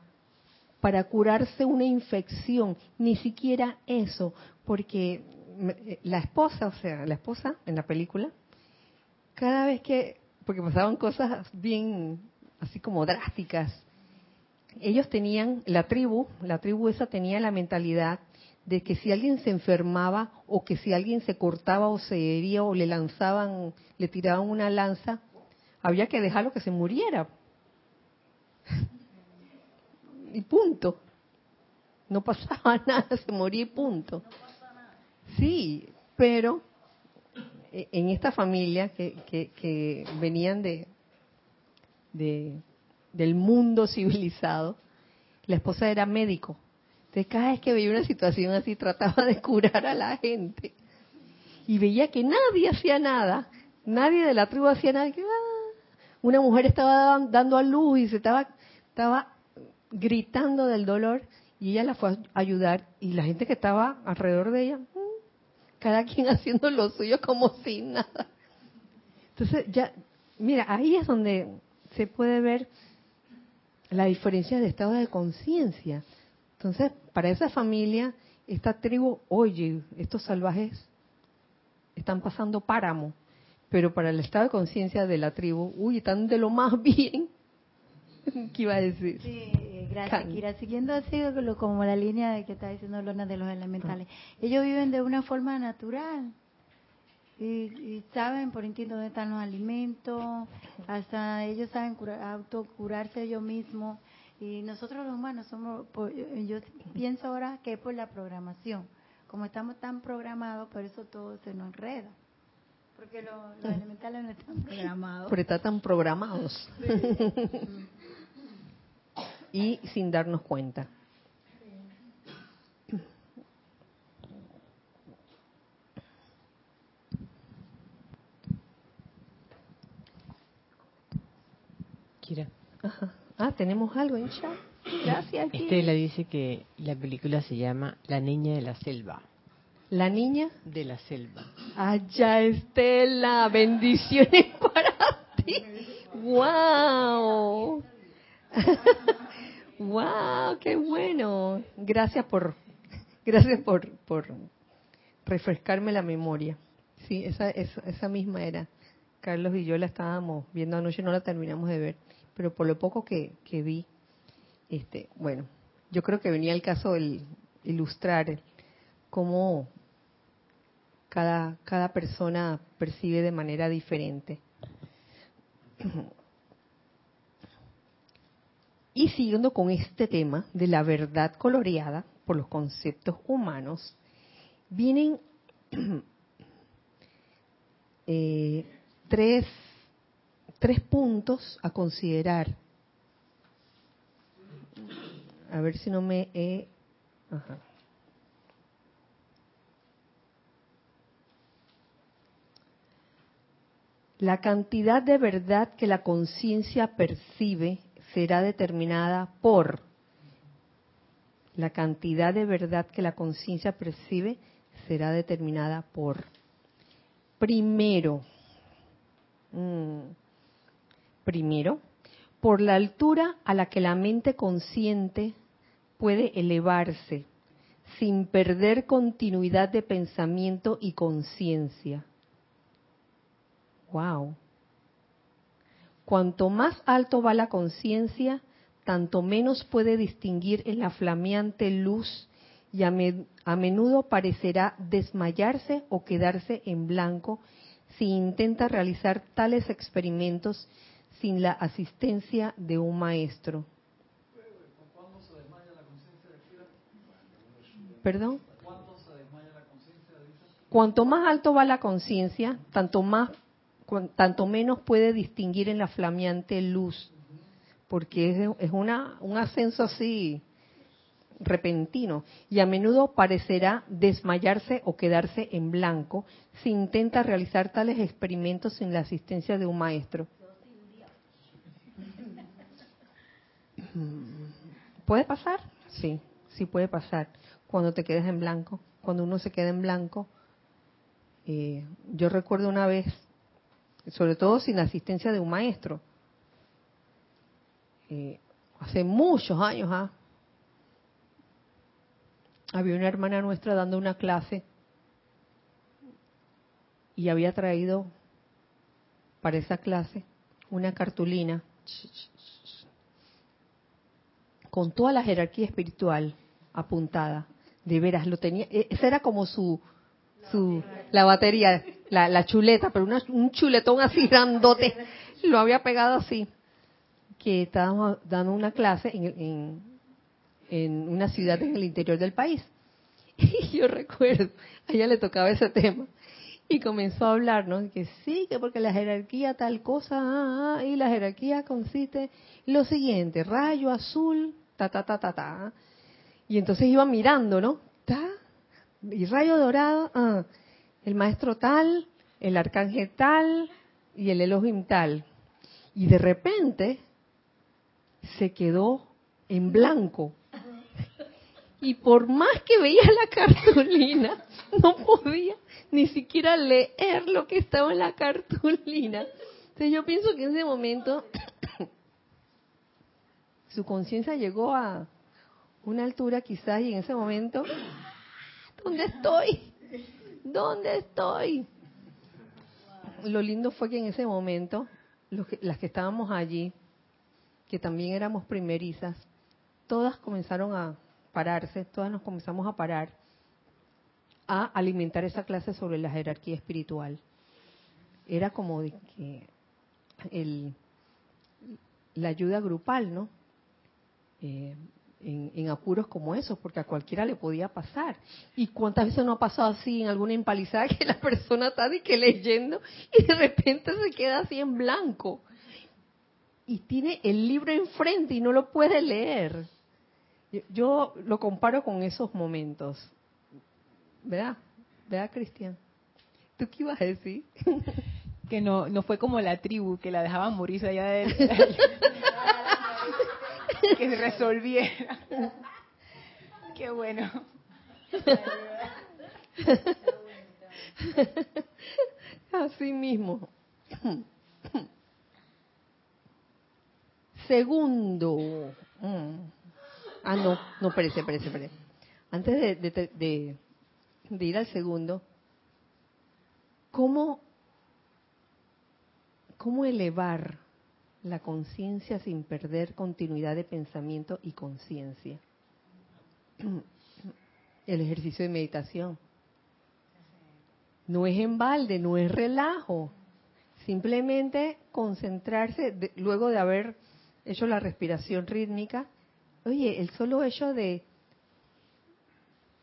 para curarse una infección, ni siquiera eso, porque eh, la esposa, o sea, la esposa en la película, cada vez que, porque pasaban cosas bien así como drásticas, ellos tenían, la tribu, la tribu esa tenía la mentalidad de que si alguien se enfermaba o que si alguien se cortaba o se hería o le lanzaban, le tiraban una lanza, había que dejarlo que se muriera. y punto. No pasaba nada, se moría y punto. Sí, pero eh, en esta familia que, que, venían de, de, del mundo civilizado, la esposa era médico entonces cada vez que veía una situación así trataba de curar a la gente. Y veía que nadie hacía nada, nadie de la tribu hacía nada. Ah, una mujer estaba dando a luz y se estaba, gritando del dolor y ella la fue a ayudar y la gente que estaba alrededor de ella, mm, cada quien haciendo lo suyo como sin nada. Entonces ya, mira, ahí es donde se puede ver la diferencia de estado de conciencia. Entonces, para esa familia, esta tribu, oye, estos salvajes están pasando páramo, pero para el estado de conciencia de la tribu, uy, están de lo más bien. ¿Qué iba a decir? Sí, gracias, Kira. Siguiendo así como la línea que está diciendo Lona de los elementales. Ellos viven de una forma natural. Y, saben por instinto dónde están los alimentos, hasta ellos saben curar, autocurarse ellos mismos. Y nosotros los humanos somos, yo pienso ahora que es por la programación. Como estamos tan programados, por eso todo se nos enreda. Porque los, elementales no están programados. Porque están tan programados. y sin darnos cuenta. Kira. Ajá. Ah, tenemos algo en chat. Gracias. Estela dice que la película se llama La niña de la selva. ¿La niña? De la selva. Allá, Estela, bendiciones para ti. ¡Wow! ¡Wow! ¡Qué bueno! Gracias por, gracias por, por refrescarme la memoria. Sí, esa, esa, esa misma era. Carlos y yo la estábamos viendo anoche, no la terminamos de ver pero por lo poco que, vi, este, bueno, yo creo que venía el caso de ilustrar cómo cada, cada persona percibe de manera diferente. Y siguiendo con este tema de la verdad coloreada por los conceptos humanos, vienen eh, tres tres puntos a considerar. A ver si no me he... La cantidad de verdad que la conciencia percibe será determinada por la cantidad de verdad que la conciencia percibe será determinada por primero Mm. Primero, por la altura a la que la mente consciente puede elevarse sin perder continuidad de pensamiento y conciencia. Wow. Cuanto más alto va la conciencia, tanto menos puede distinguir en la flameante luz y a, a, menudo parecerá desmayarse o quedarse en blanco si intenta realizar tales experimentos sin la asistencia de un maestro. ¿Perdón? Cuanto más alto va la conciencia, tanto más tanto menos puede distinguir en la flameante luz, porque es, una, un ascenso así repentino y a menudo parecerá desmayarse o quedarse en blanco si intenta realizar tales experimentos sin la asistencia de un maestro. ¿Puede pasar? Sí, sí puede pasar. Cuando te quedes en blanco, cuando uno se queda en blanco. Eh, yo recuerdo una vez, sobre todo sin la asistencia de un maestro, eh, hace muchos años, ¿ah? había una hermana nuestra dando una clase y había traído para esa clase una cartulina con toda la jerarquía espiritual apuntada. De veras, lo tenía, e, esa era como su, su, la batería, la, chuleta, pero un chuletón así grandote, lo había pegado así, que estábamos dando una clase en, en una ciudad en el interior del país. Y yo recuerdo, a ella le tocaba ese tema. Y comenzó a hablarnos que sí, que porque la jerarquía tal cosa, ah, ah, y la jerarquía consiste en lo siguiente, rayo azul, ta, ta, ta, ta, ta. Y entonces iba mirando, ¿no? Ta, y rayo dorado, ah, el maestro tal, el arcángel tal, y el Elohim tal. Y de repente se quedó en blanco y por más que veía la cartulina, no podía ni siquiera leer lo que estaba en la cartulina. Entonces yo pienso que en ese momento su conciencia llegó a una altura quizás y en ese momento, ¿dónde estoy? ¿Dónde estoy? Lo lindo fue que en ese momento, las que estábamos allí, que también éramos primerizas, todas comenzaron a pararse, todas nos comenzamos a parar a alimentar esa clase sobre la jerarquía espiritual. Era como de que el, la ayuda grupal, ¿no? Eh, en, apuros como esos, porque a cualquiera le podía pasar. ¿Y cuántas veces no ha pasado así en alguna empalizada que la persona está de que leyendo y de repente se queda así en blanco? Y tiene el libro enfrente y no lo puede leer. Yo lo comparo con esos momentos. ¿Verdad? ¿Verdad, Cristian? ¿Tú qué ibas a decir? Que no, no fue como la tribu, que la dejaban morirse allá de que resolviera. Qué bueno. Así mismo. Segundo. Mm. Ah, no, no, espérese, espérese, espérese. Antes de, ir al segundo, ¿cómo, cómo elevar la conciencia sin perder continuidad de pensamiento y conciencia? El ejercicio de meditación. No es en balde, no es relajo. Simplemente concentrarse luego de haber hecho la respiración rítmica Oye, el solo hecho de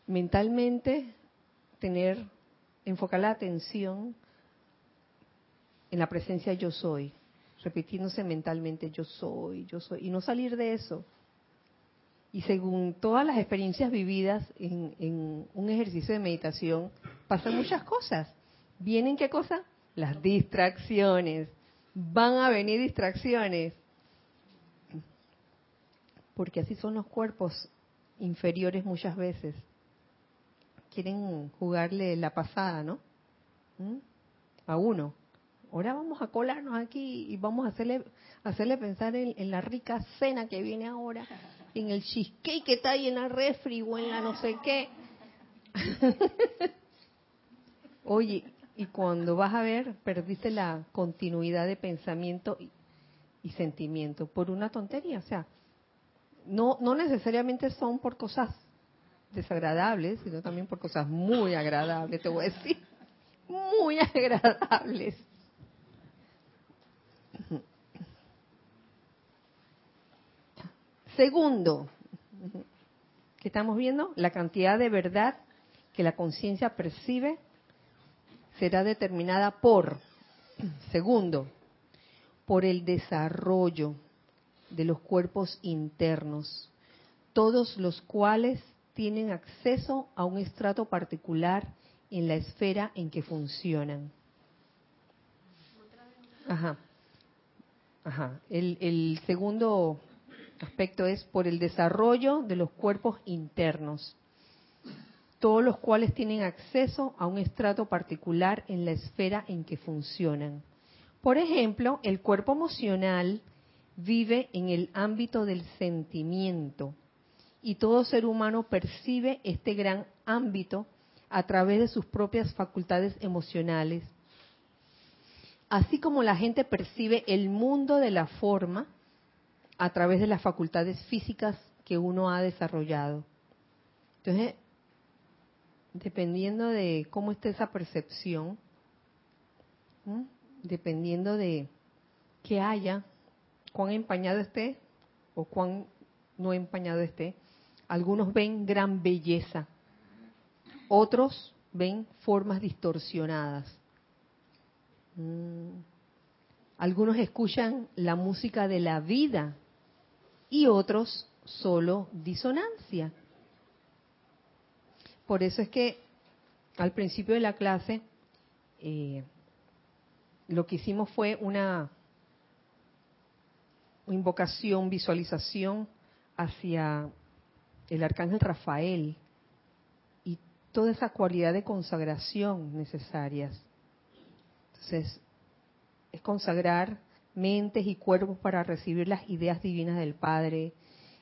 mentalmente tener, enfocar la atención en la presencia yo soy, repitiéndose mentalmente yo soy, yo soy, y no salir de eso. Y según todas las experiencias vividas en, en un ejercicio de meditación, pasan muchas cosas. ¿Vienen qué cosa? Las distracciones. Van a venir distracciones porque así son los cuerpos inferiores muchas veces. Quieren jugarle la pasada, ¿no? ¿Mm? A uno ahora vamos a colarnos aquí y vamos a hacerle, hacerle pensar en, la rica cena que viene ahora, en el cheesecake que está ahí en la refri o en la no sé qué. Oye, y cuando vas a ver, perdiste la continuidad de pensamiento y, y sentimiento por una tontería. O sea, no, no necesariamente son por cosas desagradables, sino también por cosas muy agradables, te voy a decir. Muy agradables. Segundo, que estamos viendo, la cantidad de verdad que la conciencia percibe será determinada por, segundo, por el desarrollo de los cuerpos internos, todos los cuales tienen acceso a un estrato particular en la esfera en que funcionan. Ajá. Ajá. El, el segundo aspecto es por el desarrollo de los cuerpos internos, todos los cuales tienen acceso a un estrato particular en la esfera en que funcionan. Por ejemplo, el cuerpo emocional vive en el ámbito del sentimiento y todo ser humano percibe este gran ámbito a través de sus propias facultades emocionales. Así como la gente percibe el mundo de la forma a través de las facultades físicas que uno ha desarrollado. Entonces, dependiendo de cómo esté esa percepción, dependiendo de qué haya, cuán empañado esté o cuán no empañado esté, algunos ven gran belleza, otros ven formas distorsionadas. Mm. Algunos escuchan la música de la vida y otros solo disonancia. Por eso es que al principio de la clase eh, lo que hicimos fue una invocación, visualización hacia el arcángel Rafael y toda esa cualidad de consagración necesarias. Entonces, es consagrar mentes y cuerpos para recibir las ideas divinas del Padre,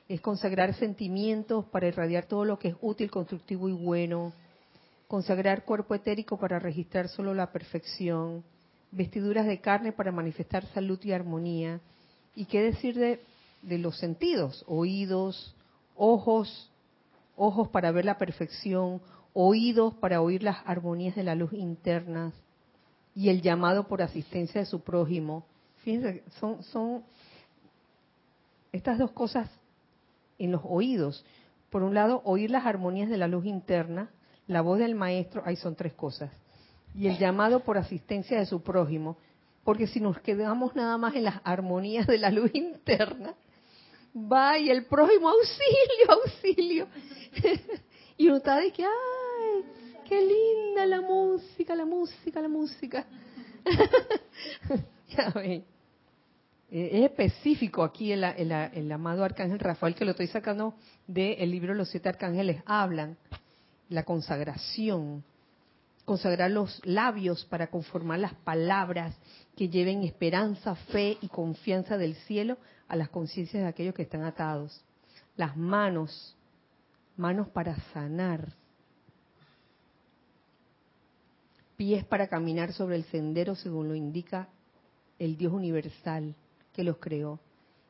es consagrar sentimientos para irradiar todo lo que es útil, constructivo y bueno, consagrar cuerpo etérico para registrar solo la perfección, vestiduras de carne para manifestar salud y armonía, y qué decir de, de los sentidos, oídos, ojos, ojos para ver la perfección, oídos para oír las armonías de la luz internas, y el llamado por asistencia de su prójimo. Fíjense, son, estas dos cosas en los oídos. Por un lado, oír las armonías de la luz interna, la voz del maestro, ahí son tres cosas. Y el llamado por asistencia de su prójimo, porque si nos quedamos nada más en las armonías de la luz interna, va y el prójimo, auxilio, auxilio. y uno está de que, ay, qué linda la música, la música, la música. ya ven. Eh, es específico aquí el, amado arcángel Rafael, que lo estoy sacando del libro Los siete arcángeles hablan, la consagración, consagrar los labios para conformar las palabras que lleven esperanza, fe y confianza del cielo a las conciencias de aquellos que están atados. Las manos, manos para sanar, pies para caminar sobre el sendero según lo indica el Dios universal que los creó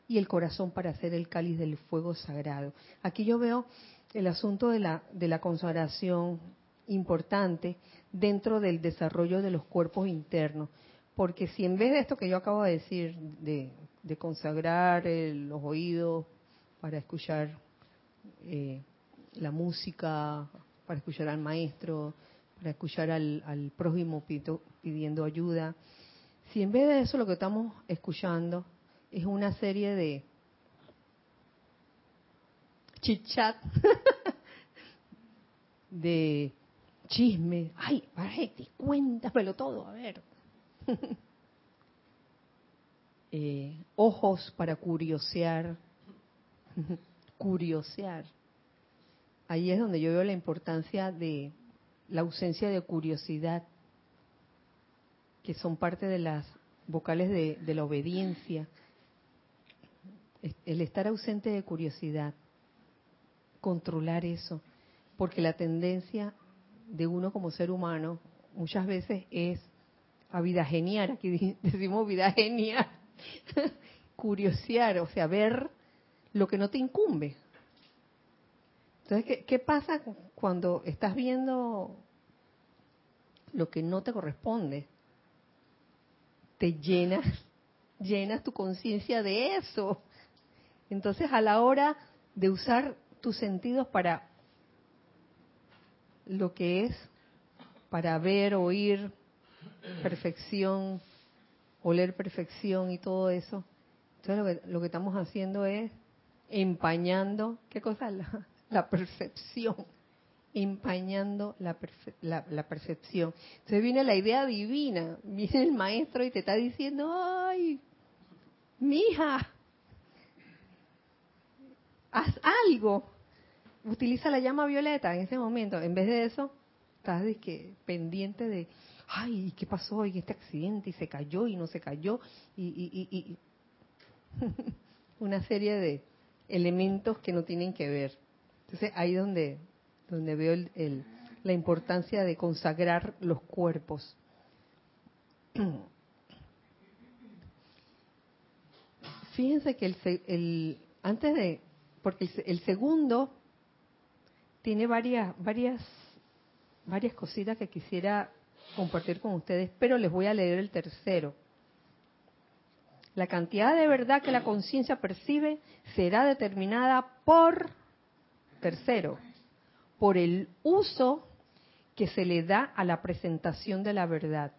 y el corazón para hacer el cáliz del fuego sagrado. Aquí yo veo el asunto de la, de la consagración importante dentro del desarrollo de los cuerpos internos, porque si en vez de esto que yo acabo de decir, de, consagrar los oídos para escuchar eh, la música, para escuchar al maestro, para escuchar al, al prójimo pidiendo ayuda, si en vez de eso lo que estamos escuchando es una serie de chit-chat, de chisme. Ay, Barretti, cuéntamelo todo, a ver. Eh, ojos para curiosear. curiosear. Ahí es donde yo veo la importancia de la ausencia de curiosidad. que son parte de las vocales de la obediencia, el estar ausente de curiosidad, controlar eso, porque la tendencia de uno como ser humano muchas veces es a vida genial, aquí decimos vida genial, curiosear, o sea, ver lo que no te incumbe. Entonces, ¿qué, ¿qué, pasa cuando estás viendo lo que no te corresponde? Te llenas, llenas tu conciencia de eso. Entonces, a la hora de usar tus sentidos para lo que es, para ver, oír perfección, oler perfección y todo eso, entonces lo que, lo que estamos haciendo es empañando, ¿qué cosa? La, la percepción, empañando la, la, la, percepción. Entonces viene la idea divina, viene el maestro y te está diciendo, ay, mija, haz algo. Utiliza la llama violeta en ese momento. En vez de eso, estás que, pendiente de, ay, ¿qué pasó? Y este accidente, y se cayó, y no se cayó, y, y, y, y. una serie de elementos que no tienen que ver. Entonces ahí donde, donde veo el, el, la importancia de consagrar los cuerpos. Fíjense que el, el antes de, porque el, segundo tiene varias, varias, varias cositas que quisiera compartir con ustedes, pero les voy a leer el tercero. La cantidad de verdad que la conciencia percibe será determinada por, tercero, por el uso que se le da a la presentación de la verdad.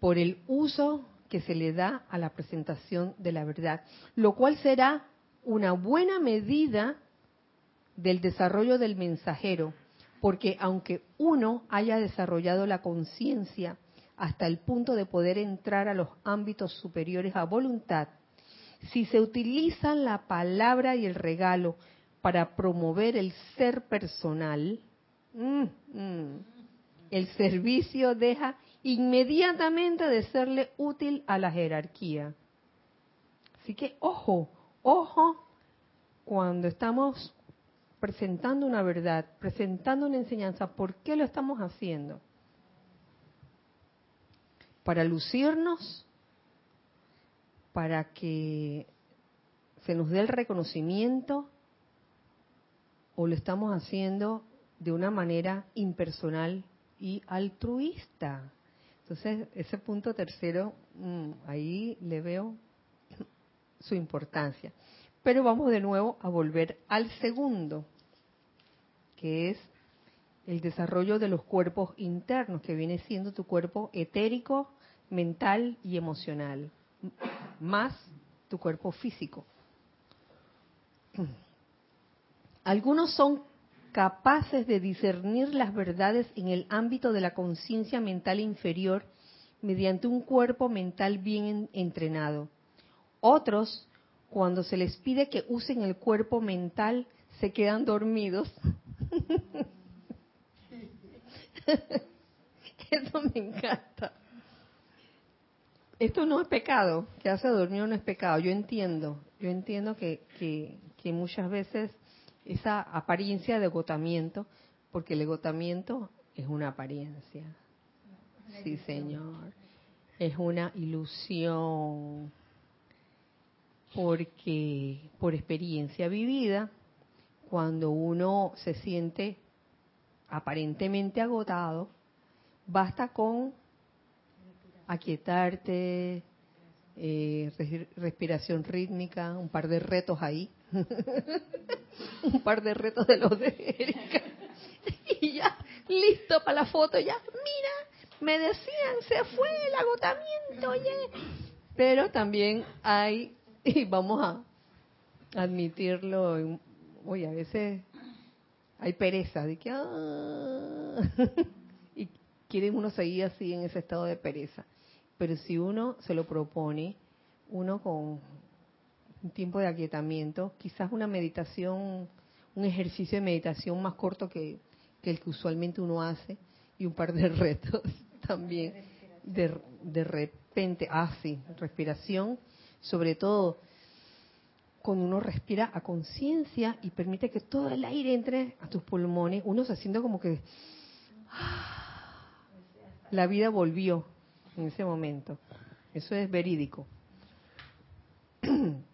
Por el uso que se le da a la presentación de la verdad, lo cual será una buena medida del desarrollo del mensajero, porque aunque uno haya desarrollado la conciencia hasta el punto de poder entrar a los ámbitos superiores a voluntad, si se utiliza la palabra y el regalo para promover el ser personal, mm, mm, el servicio deja inmediatamente de serle útil a la jerarquía. Así que ojo, ojo cuando estamos presentando una verdad, presentando una enseñanza, ¿por qué lo estamos haciendo? para lucirnos, para que se nos dé el reconocimiento, o lo estamos haciendo de una manera impersonal y altruista. Entonces, ese punto tercero, mmm, ahí le veo su importancia. Pero vamos de nuevo a volver al segundo, que es el desarrollo de los cuerpos internos, que viene siendo tu cuerpo etérico, mental y emocional, más tu cuerpo físico. Algunos son capaces de discernir las verdades en el ámbito de la conciencia mental inferior mediante un cuerpo mental bien entrenado. Otros, cuando se les pide que usen el cuerpo mental, se quedan dormidos. Eso me encanta esto no es pecado, que hace dormir no es pecado. Yo entiendo, yo entiendo que, que, que, muchas veces esa apariencia de agotamiento, porque el agotamiento es una apariencia. Sí, señor. Es una ilusión. Porque por experiencia vivida, cuando uno se siente aparentemente agotado, basta con aquietarte, eh, respiración rítmica, un par de retos ahí, un par de retos de los de Erika, y ya, listo para la foto, ya, mira, me decían, se fue el agotamiento, ya. pero también hay, y vamos a admitirlo, oye, a veces hay pereza, de que, ah, y quieren uno seguir así en ese estado de pereza. Pero si uno se lo propone, uno con un tiempo de aquietamiento, quizás una meditación, un ejercicio de meditación más corto que, el que usualmente uno hace, y un par de retos también de, de repente, ah sí, respiración, sobre todo cuando uno respira a conciencia y permite que todo el aire entre a tus pulmones, uno se siente como que la vida volvió en ese momento. Eso es verídico.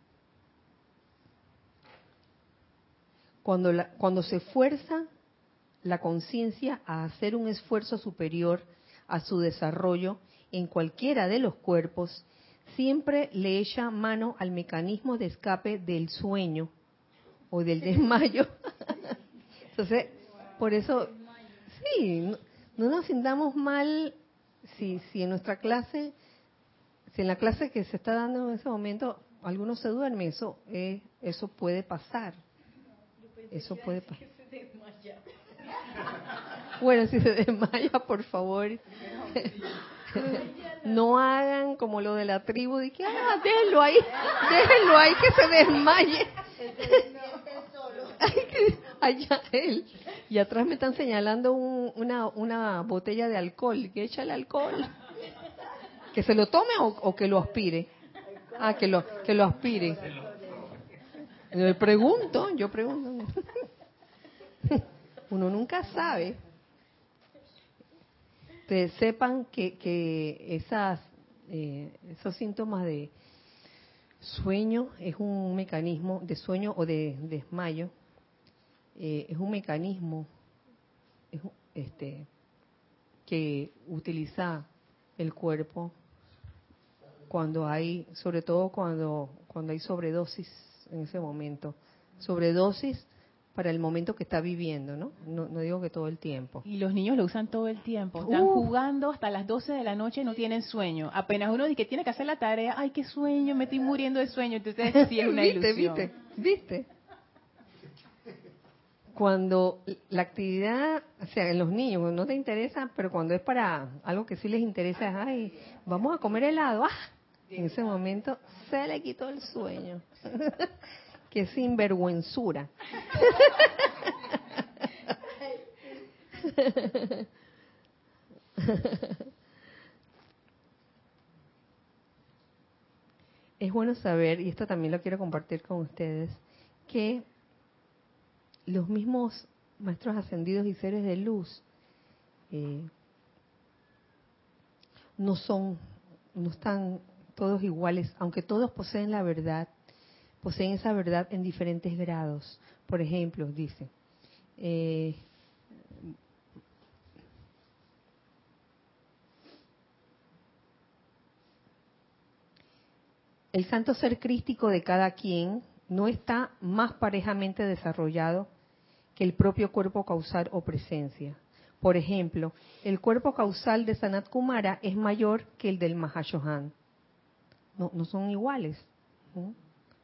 Cuando, la, cuando se fuerza la conciencia a hacer un esfuerzo superior a su desarrollo en cualquiera de los cuerpos, siempre le echa mano al mecanismo de escape del sueño o del desmayo. Entonces, por eso, sí, no, no, nos sintamos mal si, si en nuestra clase, si en la clase que se está dando en ese momento alguno se duerme, eso, eh, eso puede pasar. Eso puede pasar. Bueno, si se desmaya, por favor. No hagan como lo de la tribu, de que, ah, déjenlo ahí, déjenlo ahí que se desmaye. Allá él. Y atrás me están señalando un, una, una botella de alcohol, que echa el alcohol. Que se lo tome o, o que lo aspire. Ah, que lo, que lo aspire. Yo pregunto, yo pregunto. Uno nunca sabe. Ustedes sepan que, que esas, eh, esos síntomas de sueño es un mecanismo de sueño o de desmayo, eh, es un mecanismo es, este, que utiliza el cuerpo cuando hay, sobre todo cuando, cuando hay sobredosis en ese momento. Sobredosis para el momento que está viviendo, ¿no? ¿no? digo que todo el tiempo. Y los niños lo usan todo el tiempo. Están jugando hasta las 12 de la noche y no tienen sueño. Apenas uno dice que tiene que hacer la tarea, ay, qué sueño, me estoy muriendo de sueño. Entonces sí es una ¿Viste, ilusión. ¿Viste? ¿Viste? Cuando la actividad, o sea, en los niños no te interesa, pero cuando es para algo que sí les interesa, ay, vamos a comer helado, ah, en ese momento se le quitó el sueño. Qué sinvergüenzura. Es bueno saber, y esto también lo quiero compartir con ustedes, que los mismos maestros ascendidos y seres de luz eh, no son, no están todos iguales, aunque todos poseen la verdad, poseen esa verdad en diferentes grados. Por ejemplo, dice, eh, el santo ser crístico de cada quien no está más parejamente desarrollado que el propio cuerpo causal o presencia. Por ejemplo, el cuerpo causal de Sanat Kumara es mayor que el del Mahashohan. No, son iguales. ¿no?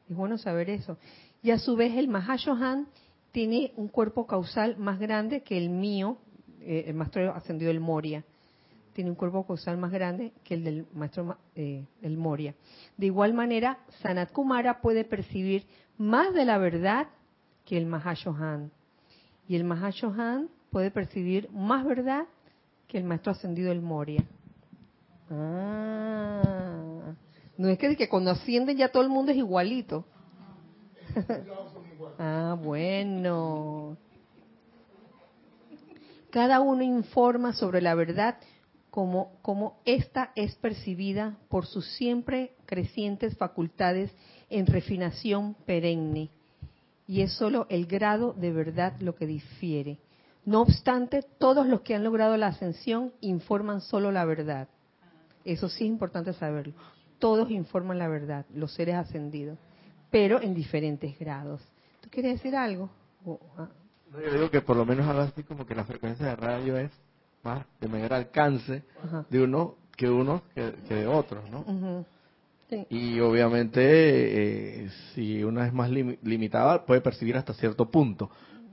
Es bueno saber eso. Y a su vez el Mahashohan tiene un cuerpo causal más grande que el mío, eh, el maestro ascendido del Moria. Tiene un cuerpo causal más grande que el del maestro eh, el Moria. De igual manera, Sanat Kumara puede percibir más de la verdad que el Mahashohan. Y el Mahashohan puede percibir más verdad que el maestro ascendido del Moria. Ah. No es que, cuando ascienden ya todo el mundo es igualito. ah, bueno. Cada uno informa sobre la verdad como, como ésta es percibida por sus siempre crecientes facultades en refinación perenne. Y es solo el grado de verdad lo que difiere. No obstante, todos los que han logrado la ascensión informan solo la verdad. Eso sí es importante saberlo todos informan la verdad, los seres ascendidos, pero en diferentes grados. ¿Tú quieres decir algo? ah. no, yo digo que por lo menos algo así como que la frecuencia de radio es más de mayor alcance Ajá. de uno que uno que, que de otros, ¿no? Uh -huh. sí. Y obviamente eh, si una es más lim limitada puede percibir hasta cierto punto,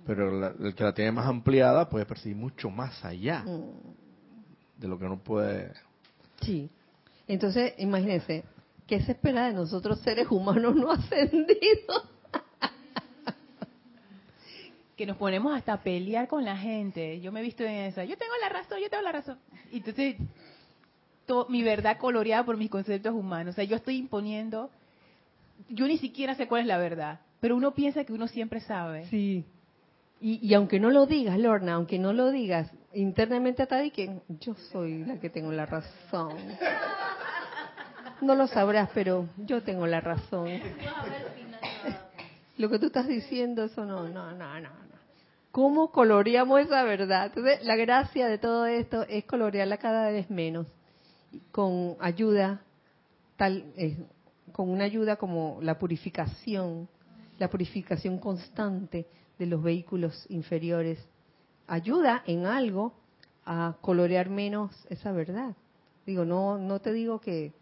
pero la, el que la tiene más ampliada puede percibir mucho más allá mm. de lo que uno puede. Sí. Entonces, imagínense, ¿qué se espera de nosotros seres humanos no ascendidos? que nos ponemos hasta a pelear con la gente. Yo me he visto en esa. Yo tengo la razón, yo tengo la razón. Y entonces, mi verdad coloreada por mis conceptos humanos. O sea, yo estoy imponiendo. Yo ni siquiera sé cuál es la verdad. Pero uno piensa que uno siempre sabe. Sí. Y, y aunque no lo digas, Lorna, aunque no lo digas, internamente hasta ahí que yo soy la que tengo la razón. No lo sabrás, pero yo tengo la razón. Lo que tú estás diciendo, eso no, no, no, no. ¿Cómo coloreamos esa verdad? Entonces, la gracia de todo esto es colorearla cada vez menos, con ayuda, tal, eh, con una ayuda como la purificación, la purificación constante de los vehículos inferiores. Ayuda en algo a colorear menos esa verdad. Digo, no, no te digo que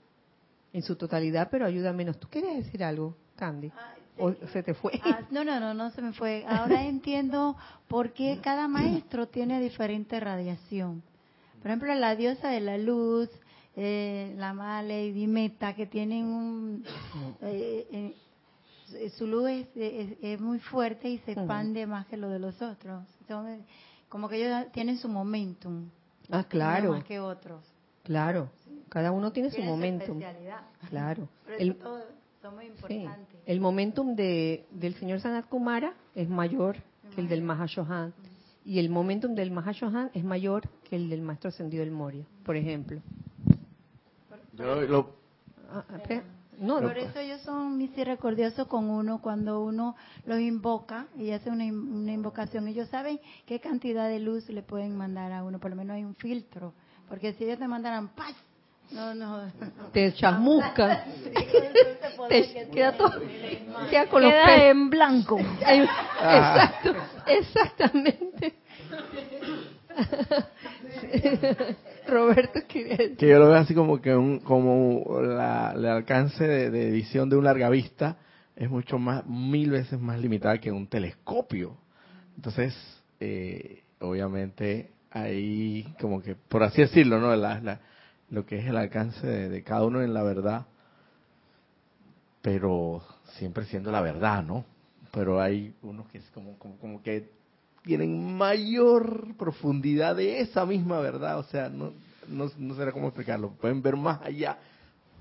en su totalidad, pero ayuda menos. ¿Tú querías decir algo, Candy? Ah, ¿O se te fue? Ah, no, no, no, no se me fue. Ahora entiendo por qué cada maestro tiene diferente radiación. Por ejemplo, la diosa de la luz, eh, la Male y Dimeta, que tienen un... Eh, eh, su luz es, muy fuerte y se expande más que lo de los otros. como que ellos tienen su momentum. Ah, claro. Más que otros. Claro. Cada uno tiene, su momentum. Claro. el, el momentum de, del señor Sanat Kumara es mayor que el del Mahashohan. Y el momentum del Mahashohan es mayor que el del Maestro Ascendido del Moria, por ejemplo. Ah, por eso ellos son misericordiosos con uno cuando uno los invoca y hace una, una, invocación. Ellos saben qué cantidad de luz le pueden mandar a uno, por lo menos hay un filtro. Porque si ellos te mandaran paz, no, no. Te chamusca. te queda todo. Queda con los queda en blanco. Ah. Exacto, exactamente. Roberto que yo lo veo así como que un, como la, el alcance de, de, visión de un larga vista es mucho más mil veces más limitada que un telescopio entonces eh, obviamente ahí como que por así decirlo no la, la, lo que es el alcance de, cada uno en la verdad, pero siempre siendo la verdad, ¿no? Pero hay unos que es como, como, que tienen mayor profundidad de esa misma verdad, o sea, no, no, no sé cómo explicarlo, pueden ver más allá,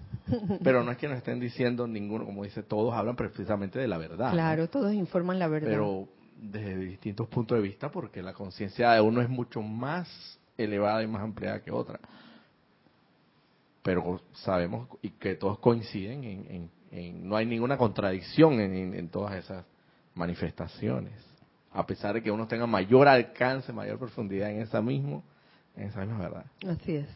pero no es que nos estén diciendo ninguno, como dice, todos hablan precisamente de la verdad. Claro, todos informan la verdad. Pero desde distintos puntos de vista, porque la conciencia de uno es mucho más elevada y más ampliada que otra pero sabemos y que todos coinciden en, no hay ninguna contradicción en, todas esas manifestaciones. A pesar de que uno tenga mayor alcance mayor profundidad en esa mismo en esa misma verdad. Así es.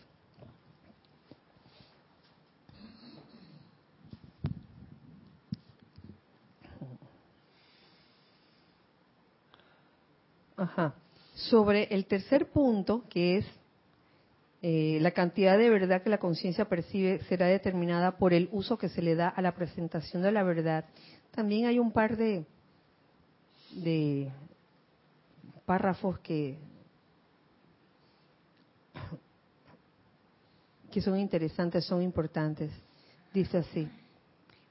Ajá. Sobre el tercer punto, que es eh, la cantidad de verdad que la conciencia percibe será determinada por el uso que se le da a la presentación de la verdad. También hay un par de, de párrafos que, que son interesantes, son importantes. Dice así,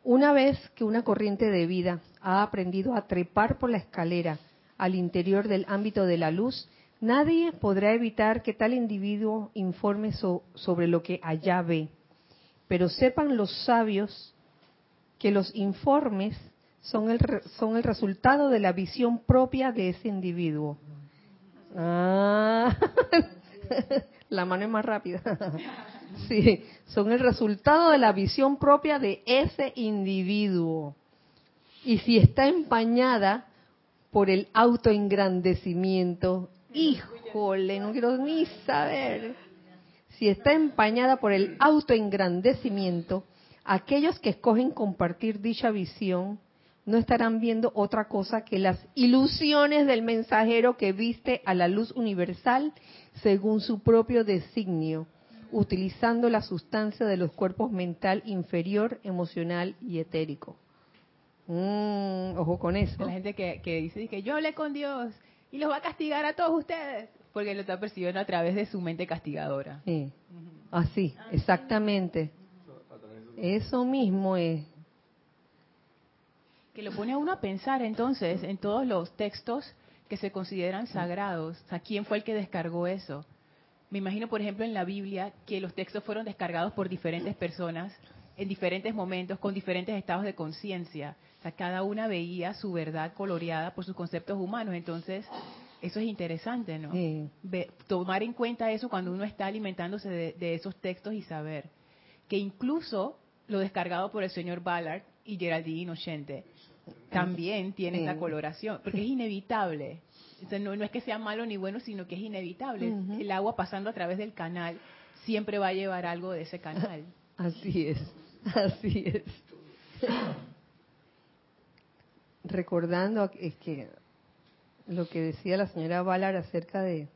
una vez que una corriente de vida ha aprendido a trepar por la escalera al interior del ámbito de la luz, Nadie podrá evitar que tal individuo informe sobre lo que allá ve, pero sepan los sabios que los informes son el, son el resultado de la visión propia de ese individuo. Ah, la mano es más rápida. sí, son el resultado de la visión propia de ese individuo. Y si está empañada por el autoengrandecimiento híjole, no quiero ni saber. Si está empañada por el autoengrandecimiento, aquellos que escogen compartir dicha visión no estarán viendo otra cosa que las ilusiones del mensajero que viste a la luz universal según su propio designio, utilizando la sustancia de los cuerpos mental inferior, emocional y etérico. Mm, ojo con eso. La gente que, dice que yo hablé con Dios y los va a castigar a todos ustedes, porque lo está percibiendo a través de su mente castigadora. Sí. Así, exactamente. Eso mismo es. Que lo pone a uno a pensar entonces en todos los textos que se consideran sagrados. O sea, ¿quién fue el que descargó eso? Me imagino, por ejemplo, en la Biblia que los textos fueron descargados por diferentes personas en diferentes momentos, con diferentes estados de conciencia. O sea, cada una veía su verdad coloreada por sus conceptos humanos. Entonces, eso es interesante, ¿no? tomar en cuenta eso cuando uno está alimentándose de, esos textos y saber que incluso lo descargado por el señor Ballard y Geraldine Inocente también tiene esa coloración, porque es inevitable no, es que sea malo ni bueno, sino que es inevitable. El agua pasando a través del canal siempre va a llevar algo de ese canal. Así es, así es. Recordando es que lo que decía la señora Ballard acerca de,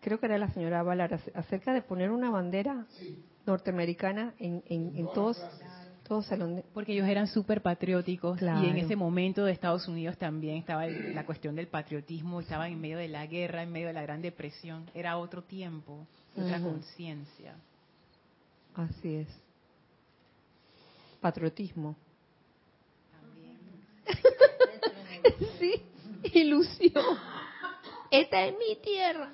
creo que era la señora Ballard, acerca de poner una bandera norteamericana en, en, en todos porque ellos eran súper patrióticos y en ese momento de Estados Unidos también estaba la cuestión del patriotismo, estaban en medio de la guerra, en medio de la Gran Depresión, era otro tiempo, otra conciencia. Así es. Patriotismo. Sí, ilusión. Esta es mi tierra.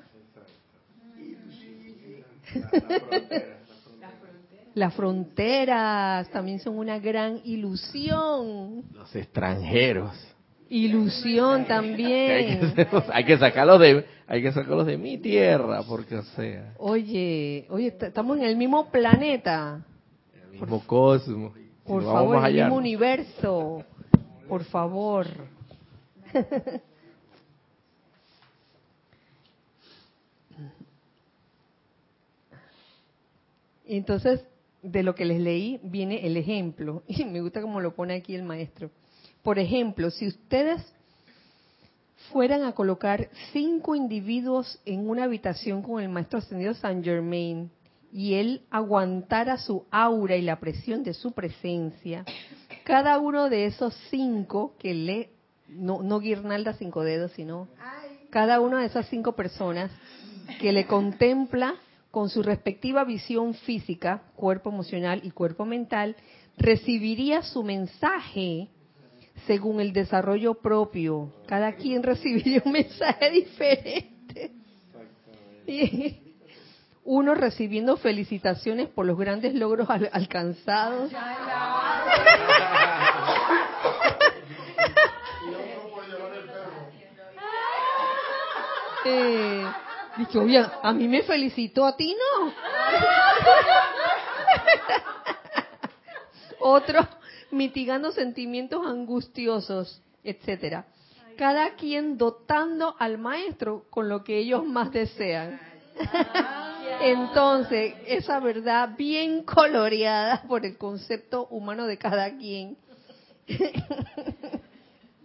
Las fronteras también son una gran ilusión. Los extranjeros. Ilusión también. hay, que, sacarlos de hay que sacarlos de mi tierra porque o sea. Oye, oye, estamos en el mismo planeta. El mismo cosmos. Por favor, el mismo universo. Por favor. Entonces, de lo que les leí viene el ejemplo, y me gusta como lo pone aquí el maestro. Por ejemplo, si ustedes fueran a colocar cinco individuos en una habitación con el maestro ascendido San Germain y él aguantara su aura y la presión de su presencia, cada uno de esos cinco que le, no, no guirnalda cinco dedos, sino cada una de esas cinco personas que le contempla con su respectiva visión física, cuerpo emocional y cuerpo mental, recibiría su mensaje según el desarrollo propio. Cada quien recibiría un mensaje diferente. Uno recibiendo felicitaciones por los grandes logros alcanzados. eh, Dije, oye, a mí me felicitó, a ti no. Otro, mitigando sentimientos angustiosos, etcétera. Cada quien dotando al maestro con lo que ellos más desean. Entonces, esa verdad bien coloreada por el concepto humano de cada quien.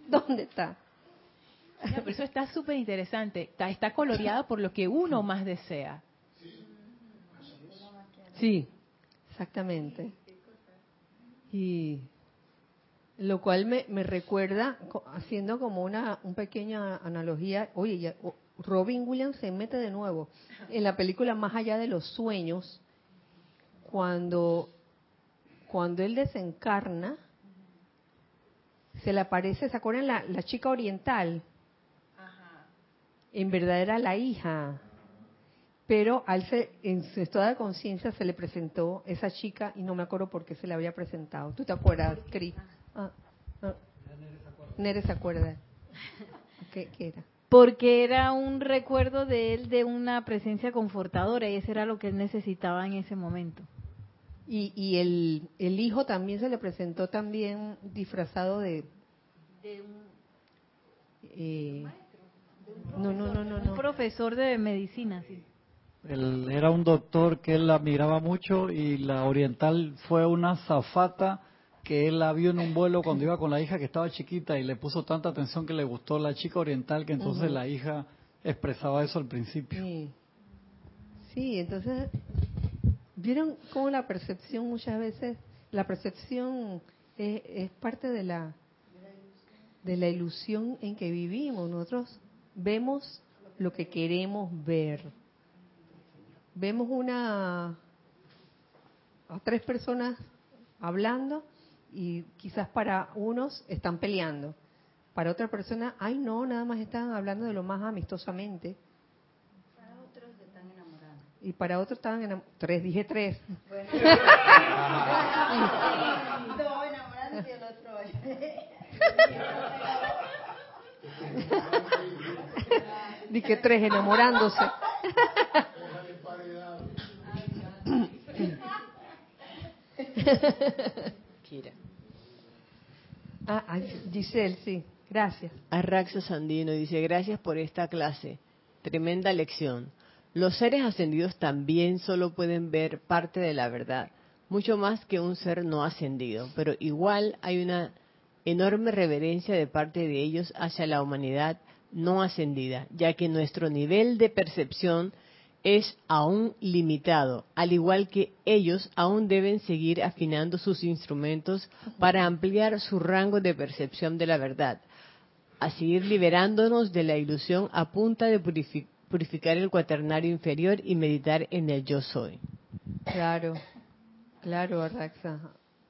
¿Dónde está? eso está súper interesante. Está, está coloreado por lo que uno más desea. Sí, exactamente. Y lo cual me, me recuerda, haciendo como una, una pequeña analogía, oye, Robin Williams se mete de nuevo en la película Más allá de los sueños, cuando, cuando él desencarna, se le aparece, ¿se acuerdan la, la chica oriental? en verdad era la hija, pero al ser, en su estado de conciencia se le presentó esa chica y no me acuerdo por qué se le había presentado. ¿Tú te acuerdas, Cris? Ah, ah. Nere se acuerda. ¿Qué, era? Porque era un recuerdo de él de una presencia confortadora y eso era lo que él necesitaba en ese momento. Y, y el, el hijo también se le presentó también disfrazado de... de un, eh, no, no, no, no, Un profesor de medicina, sí. Él era un doctor que él admiraba mucho y la oriental fue una zafata que él la vio en un vuelo cuando iba con la hija que estaba chiquita y le puso tanta atención que le gustó la chica oriental que entonces la hija expresaba eso al principio. Sí. sí, entonces, ¿vieron cómo la percepción muchas veces, la percepción es, es parte de la, de la ilusión en que vivimos? Nosotros vemos lo que queremos ver. Vemos una a tres personas hablando y quizás para unos están peleando, Para otra persona, ay no, nada más están hablando de lo más amistosamente. Para otros están enamorados. Y para otros estaban enamorados. Tres, dije tres. Bueno. Dos enamorados y el otro. dije tres enamorándose. Kira. Ah, Giselle, sí. Gracias. Arraxa Sandino dice, gracias por esta clase. Tremenda lección. Los seres ascendidos también solo pueden ver parte de la verdad, mucho más que un ser no ascendido, pero igual hay una enorme reverencia de parte de ellos hacia la humanidad no ascendida, ya que nuestro nivel de percepción es aún limitado, al igual que ellos aún deben seguir afinando sus instrumentos para ampliar su rango de percepción de la verdad, a seguir liberándonos de la ilusión a punta de purificar el cuaternario inferior y meditar en el yo soy. Claro, claro, Arraxa.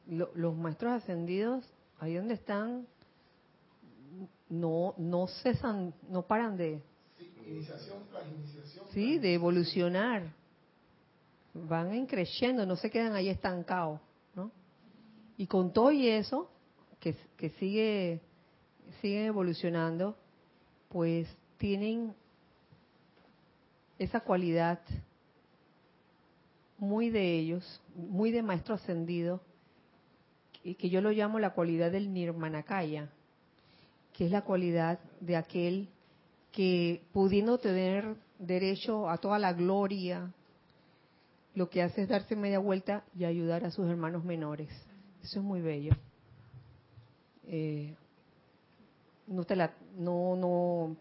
los maestros ascendidos, ahí donde están, no, no cesan, no paran de, iniciación tras iniciación. Sí, de evolucionar. Van creciendo, no se quedan ahí estancados, ¿no? Y con todo y eso, que, que sigue, siguen evolucionando, pues tienen esa cualidad muy de ellos, muy de maestro ascendido, que, que yo lo llamo la cualidad del nirmanakaya, que es la cualidad de aquel que pudiendo tener derecho a toda la gloria, lo que hace es darse media vuelta y ayudar a sus hermanos menores. Eso es muy bello. Eh, no te la, no, no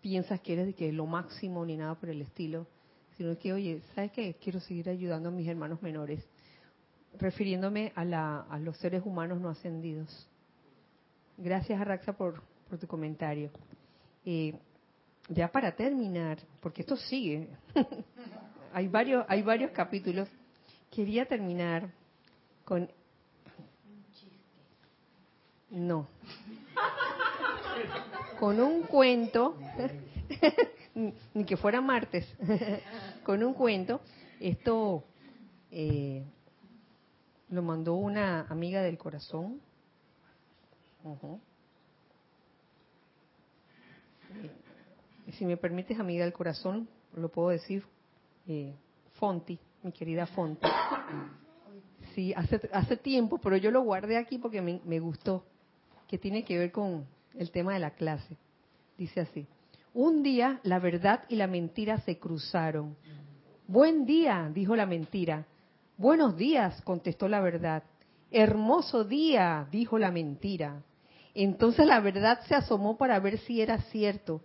piensas que eres de que es lo máximo ni nada por el estilo, sino que, oye, ¿sabes qué? Quiero seguir ayudando a mis hermanos menores, refiriéndome a, la, a los seres humanos no ascendidos. Gracias, Araxa, por, por tu comentario. Eh, ya para terminar, porque esto sigue, hay varios, hay varios capítulos. Quería terminar con no, con un cuento, ni que fuera martes, con un cuento. Esto eh, lo mandó una amiga del corazón. Si me permites, amiga del corazón, lo puedo decir, eh, Fonti, mi querida Fonti. Sí, hace, hace tiempo, pero yo lo guardé aquí porque me, me gustó, que tiene que ver con el tema de la clase. Dice así, un día la verdad y la mentira se cruzaron. Buen día, dijo la mentira. Buenos días, contestó la verdad. Hermoso día, dijo la mentira. Entonces la verdad se asomó para ver si era cierto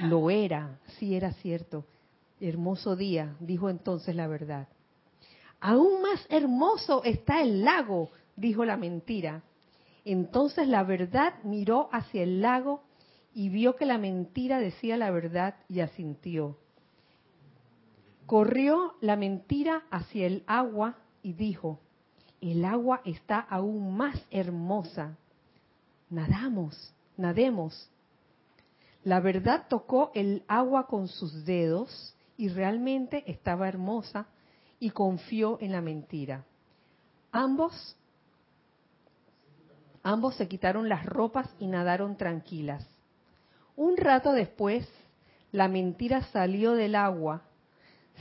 lo era, sí era cierto. Hermoso día, dijo entonces la verdad. Aún más hermoso está el lago, dijo la mentira. Entonces la verdad miró hacia el lago y vio que la mentira decía la verdad y asintió. Corrió la mentira hacia el agua y dijo, el agua está aún más hermosa. Nadamos, nademos. La verdad tocó el agua con sus dedos y realmente estaba hermosa y confió en la mentira. Ambos ambos se quitaron las ropas y nadaron tranquilas. Un rato después, la mentira salió del agua,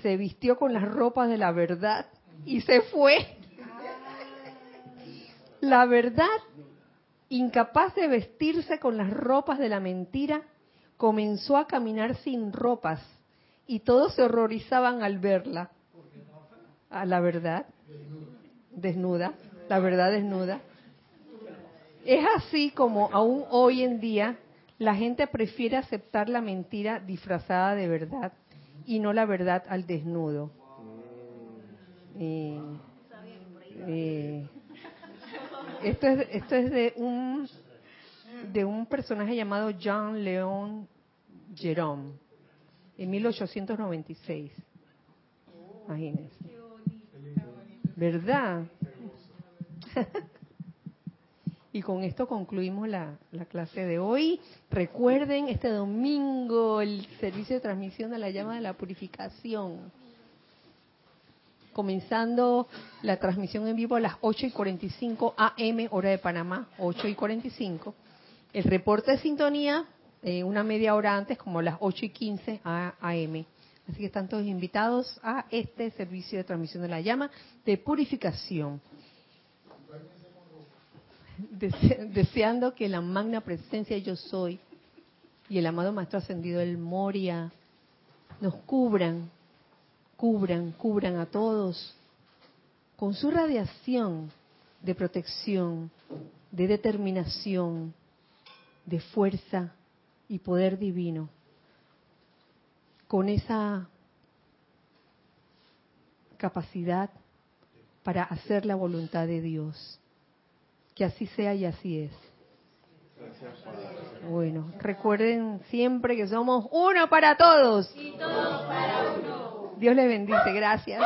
se vistió con las ropas de la verdad y se fue. La verdad, incapaz de vestirse con las ropas de la mentira, comenzó a caminar sin ropas y todos se horrorizaban al verla. A la verdad, desnuda, la verdad desnuda. Es así como aún hoy en día la gente prefiere aceptar la mentira disfrazada de verdad y no la verdad al desnudo. esto es esto es de un de un personaje llamado John Leon Jerome, en 1896. Imagínense. ¿Verdad? Y con esto concluimos la, clase de hoy. Recuerden, este domingo el servicio de transmisión de la llama de la purificación. Comenzando la transmisión en vivo a las 8 y 45 AM, hora de Panamá, 8 y 45. El reporte de sintonía, eh, una media hora antes, como las 8 y 15 AM. Así que están todos invitados a este servicio de transmisión de la llama de purificación deseando que la magna presencia yo soy y el amado Maestro Ascendido el Moria nos cubran, cubran, cubran a todos con su radiación de protección, de determinación, de fuerza y poder divino, con esa capacidad para hacer la voluntad de Dios que así sea y así es. Bueno, recuerden siempre que somos uno para todos. Y todos para uno. Dios les bendice. Gracias.